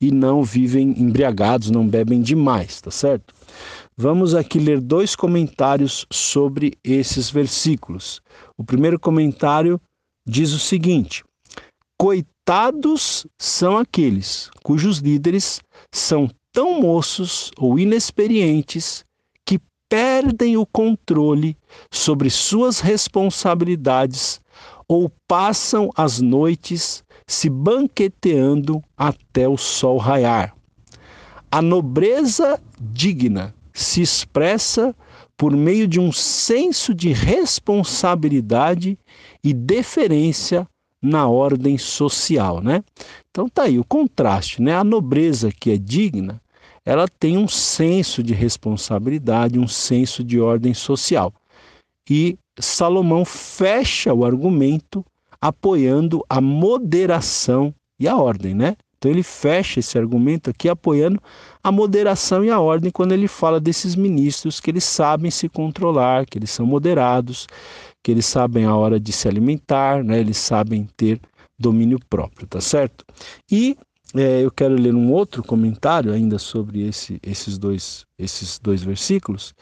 e não vivem embriagados, não bebem demais, tá certo? Vamos aqui ler dois comentários sobre esses versículos. O primeiro comentário diz o seguinte: Coitados são aqueles cujos líderes são tão moços ou inexperientes perdem o controle sobre suas responsabilidades ou passam as noites se banqueteando até o sol raiar. A nobreza digna se expressa por meio de um senso de responsabilidade e deferência na ordem social, né? Então tá aí o contraste, né? A nobreza que é digna, ela tem um senso de responsabilidade, um senso de ordem social. E Salomão fecha o argumento apoiando a moderação e a ordem, né? Então ele fecha esse argumento aqui apoiando a moderação e a ordem quando ele fala desses ministros que eles sabem se controlar, que eles são moderados, que eles sabem a hora de se alimentar, né? Eles sabem ter domínio próprio, tá certo? E é, eu quero ler um outro comentário ainda sobre esse, esses, dois, esses dois versículos.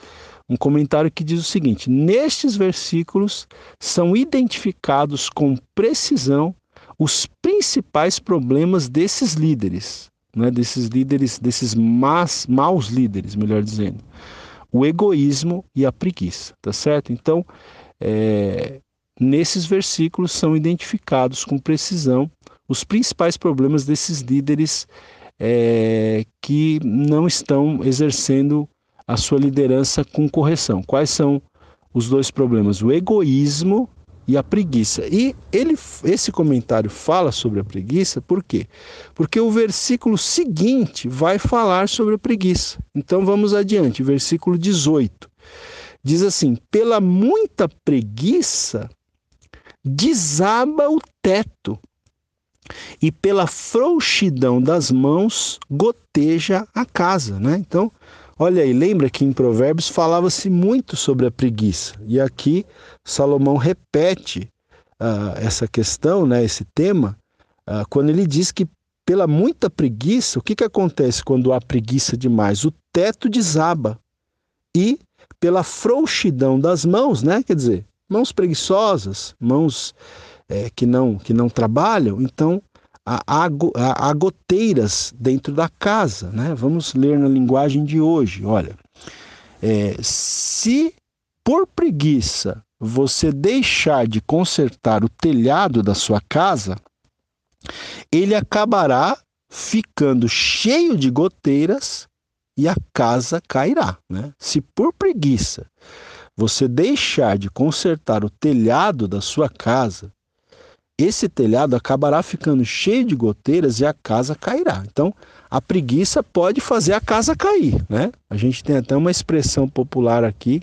Um comentário que diz o seguinte: Nestes versículos são identificados com precisão os principais problemas desses líderes, né, desses líderes, desses más, maus líderes, melhor dizendo, o egoísmo e a preguiça, tá certo? Então, é, nesses versículos são identificados com precisão os principais problemas desses líderes é, que não estão exercendo a sua liderança com correção. Quais são os dois problemas? O egoísmo e a preguiça. E ele, esse comentário fala sobre a preguiça, por quê? Porque o versículo seguinte vai falar sobre a preguiça. Então vamos adiante, versículo 18. Diz assim: pela muita preguiça desaba o teto, e pela frouxidão das mãos goteja a casa, né? Então, Olha aí, lembra que em Provérbios falava-se muito sobre a preguiça. E aqui Salomão repete uh, essa questão, né, esse tema, uh, quando ele diz que pela muita preguiça, o que, que acontece quando há preguiça demais? O teto desaba. E pela frouxidão das mãos, né? Quer dizer, mãos preguiçosas, mãos é, que, não, que não trabalham, então há, há, goteiras dentro da casa. Né? Vamos ler na linguagem de hoje. Olha, é, se por preguiça você deixar de consertar o telhado da sua casa, ele acabará ficando cheio de goteiras e a casa cairá. Né? Se por preguiça você deixar de consertar o telhado da sua casa, esse telhado acabará ficando cheio de goteiras e a casa cairá. Então, a preguiça pode fazer a casa cair, né? A gente tem até uma expressão popular aqui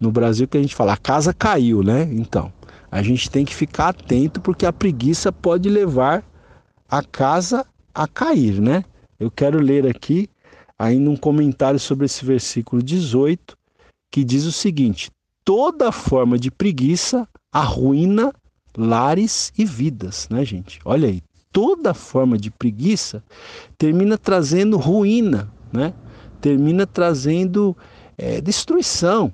no Brasil que a gente fala, a casa caiu, né? Então, a gente tem que ficar atento porque a preguiça pode levar a casa a cair, né? Eu quero ler aqui ainda um comentário sobre esse versículo 18, que diz o seguinte: toda forma de preguiça arruína lares e vidas, né, gente? Olha aí, toda forma de preguiça termina trazendo ruína, né? Termina trazendo é, destruição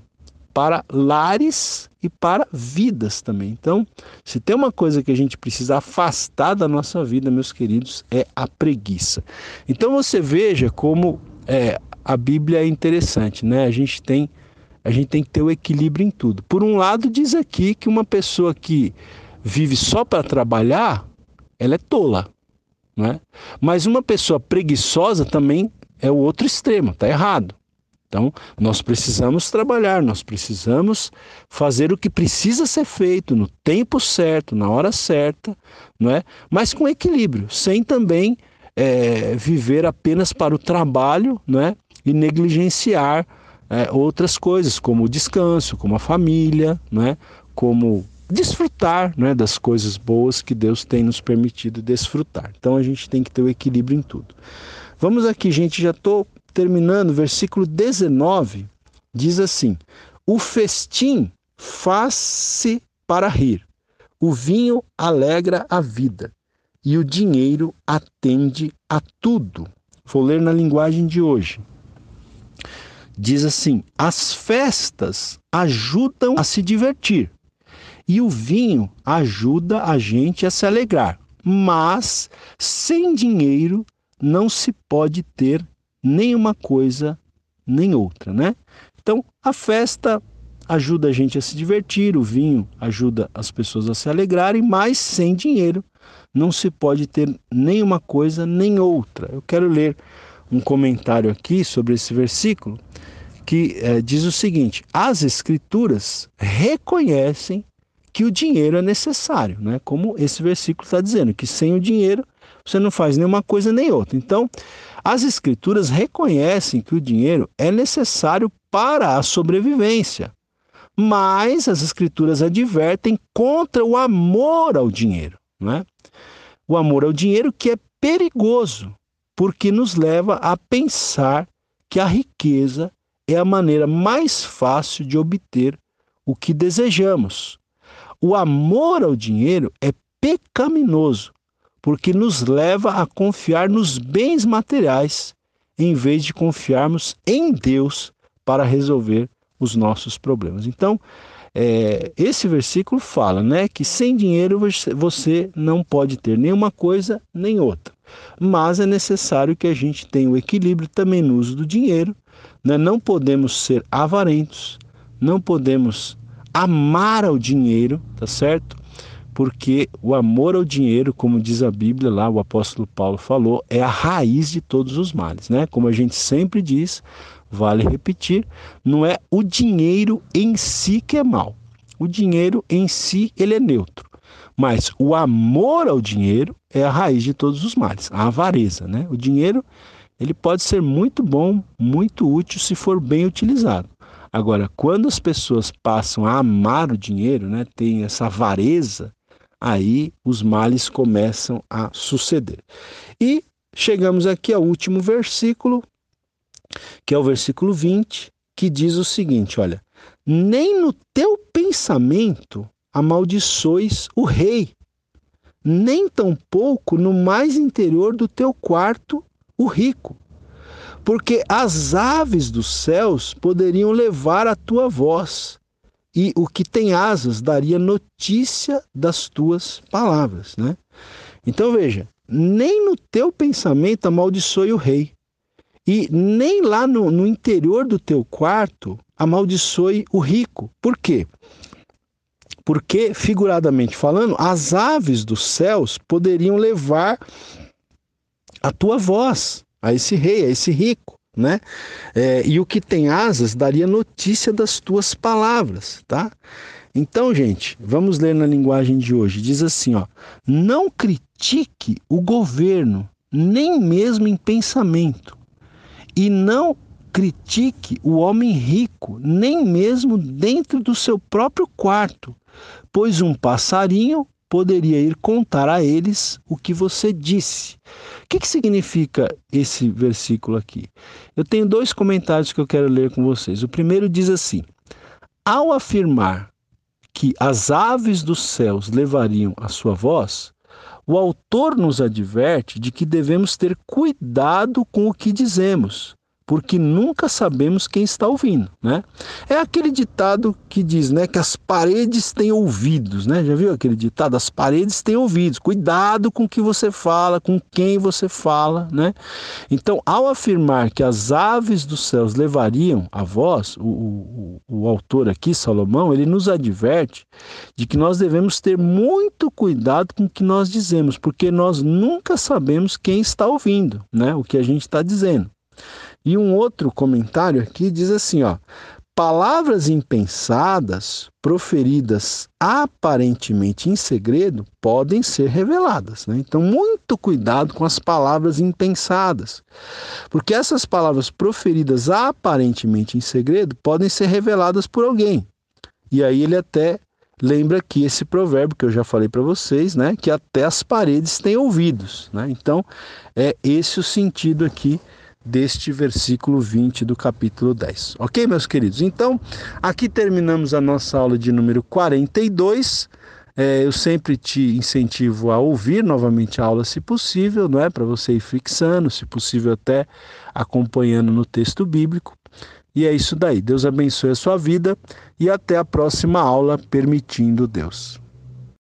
para lares e para vidas também. Então, se tem uma coisa que a gente precisa afastar da nossa vida, meus queridos, é a preguiça. Então você veja como é, a Bíblia é interessante, né? A gente tem a gente tem que ter o equilíbrio em tudo. Por um lado, diz aqui que uma pessoa que vive só para trabalhar, ela é tola. Né? Mas uma pessoa preguiçosa também é o outro extremo, está errado. Então, nós precisamos trabalhar, nós precisamos fazer o que precisa ser feito no tempo certo, na hora certa, não é? mas com equilíbrio, sem também é, viver apenas para o trabalho não é? e negligenciar é, outras coisas, como o descanso, como a família, não é? como desfrutar né, das coisas boas que Deus tem nos permitido desfrutar. Então a gente tem que ter o equilíbrio em tudo. Vamos aqui, gente, já estou terminando, versículo 19, diz assim: O festim faz-se para rir, o vinho alegra a vida, e o dinheiro atende a tudo. Vou ler na linguagem de hoje. Diz assim: as festas ajudam a se divertir, e o vinho ajuda a gente a se alegrar. Mas sem dinheiro não se pode ter nem uma coisa nem outra, né? Então, a festa ajuda a gente a se divertir, o vinho ajuda as pessoas a se alegrarem, mas sem dinheiro não se pode ter nem uma coisa nem outra. Eu quero ler um comentário aqui sobre esse versículo que é, diz o seguinte: as escrituras reconhecem que o dinheiro é necessário, né? Como esse versículo está dizendo, que sem o dinheiro você não faz nenhuma coisa nem outra. Então, as escrituras reconhecem que o dinheiro é necessário para a sobrevivência, mas as escrituras advertem contra o amor ao dinheiro, né? O amor ao dinheiro que é perigoso, porque nos leva a pensar que a riqueza é a maneira mais fácil de obter o que desejamos. O amor ao dinheiro é pecaminoso, porque nos leva a confiar nos bens materiais em vez de confiarmos em Deus para resolver os nossos problemas. Então, é, esse versículo fala né, que sem dinheiro você não pode ter nenhuma coisa nem outra. Mas é necessário que a gente tenha o equilíbrio também no uso do dinheiro. Né? Não podemos ser avarentos, não podemos amar ao dinheiro, tá certo? porque o amor ao dinheiro, como diz a Bíblia lá, o apóstolo Paulo falou, é a raiz de todos os males, né? Como a gente sempre diz, vale repetir, não é o dinheiro em si que é mal. O dinheiro em si, ele é neutro. Mas o amor ao dinheiro é a raiz de todos os males, a avareza, né? O dinheiro, ele pode ser muito bom, muito útil se for bem utilizado. Agora, quando as pessoas passam a amar o dinheiro, né, tem essa avareza, aí os males começam a suceder. E chegamos aqui ao último versículo, que é o versículo 20, que diz o seguinte: olha, nem no teu pensamento amaldiçoes o rei, nem tampouco no mais interior do teu quarto o rico, porque as aves dos céus poderiam levar a tua voz, e o que tem asas daria notícia das tuas palavras, né? Então veja, nem no teu pensamento amaldiçoe o rei, e nem lá no, no interior do teu quarto amaldiçoe o rico. Por quê? Porque, figuradamente falando, as aves dos céus poderiam levar a tua voz a esse rei, a esse rico né? É, e o que tem asas daria notícia das tuas palavras, tá? Então, gente, vamos ler na linguagem de hoje. Diz assim, ó: Não critique o governo, nem mesmo em pensamento, e não critique o homem rico, nem mesmo dentro do seu próprio quarto, pois um passarinho poderia ir contar a eles o que você disse. Que, que significa esse versículo aqui? Eu tenho dois comentários que eu quero ler com vocês. O primeiro diz assim: Ao afirmar que as aves dos céus levariam a sua voz, o autor nos adverte de que devemos ter cuidado com o que dizemos, porque nunca sabemos quem está ouvindo, né? É aquele ditado que diz, né, que as paredes têm ouvidos, né? Já viu aquele ditado? As paredes têm ouvidos. Cuidado com o que você fala, com quem você fala, né? Então, ao afirmar que as aves dos céus levariam a voz, o, o, o autor aqui, Salomão, ele nos adverte de que nós devemos ter muito cuidado com o que nós dizemos, porque nós nunca sabemos quem está ouvindo, né? O que a gente está dizendo. E um outro comentário aqui diz assim, ó: palavras impensadas, proferidas aparentemente em segredo, podem ser reveladas. Né? Então, muito cuidado com as palavras impensadas, porque essas palavras proferidas aparentemente em segredo podem ser reveladas por alguém. E aí ele até lembra aqui esse provérbio que eu já falei para vocês, né? Que até as paredes têm ouvidos, né? Então, é esse o sentido aqui deste versículo 20 do capítulo 10. Ok, meus queridos? Então, aqui terminamos a nossa aula de número 42. É, eu sempre te incentivo a ouvir novamente a aula, se possível, não é? Para você ir fixando, se possível, até acompanhando no texto bíblico. E é isso daí. Deus abençoe a sua vida e até a próxima aula, permitindo Deus.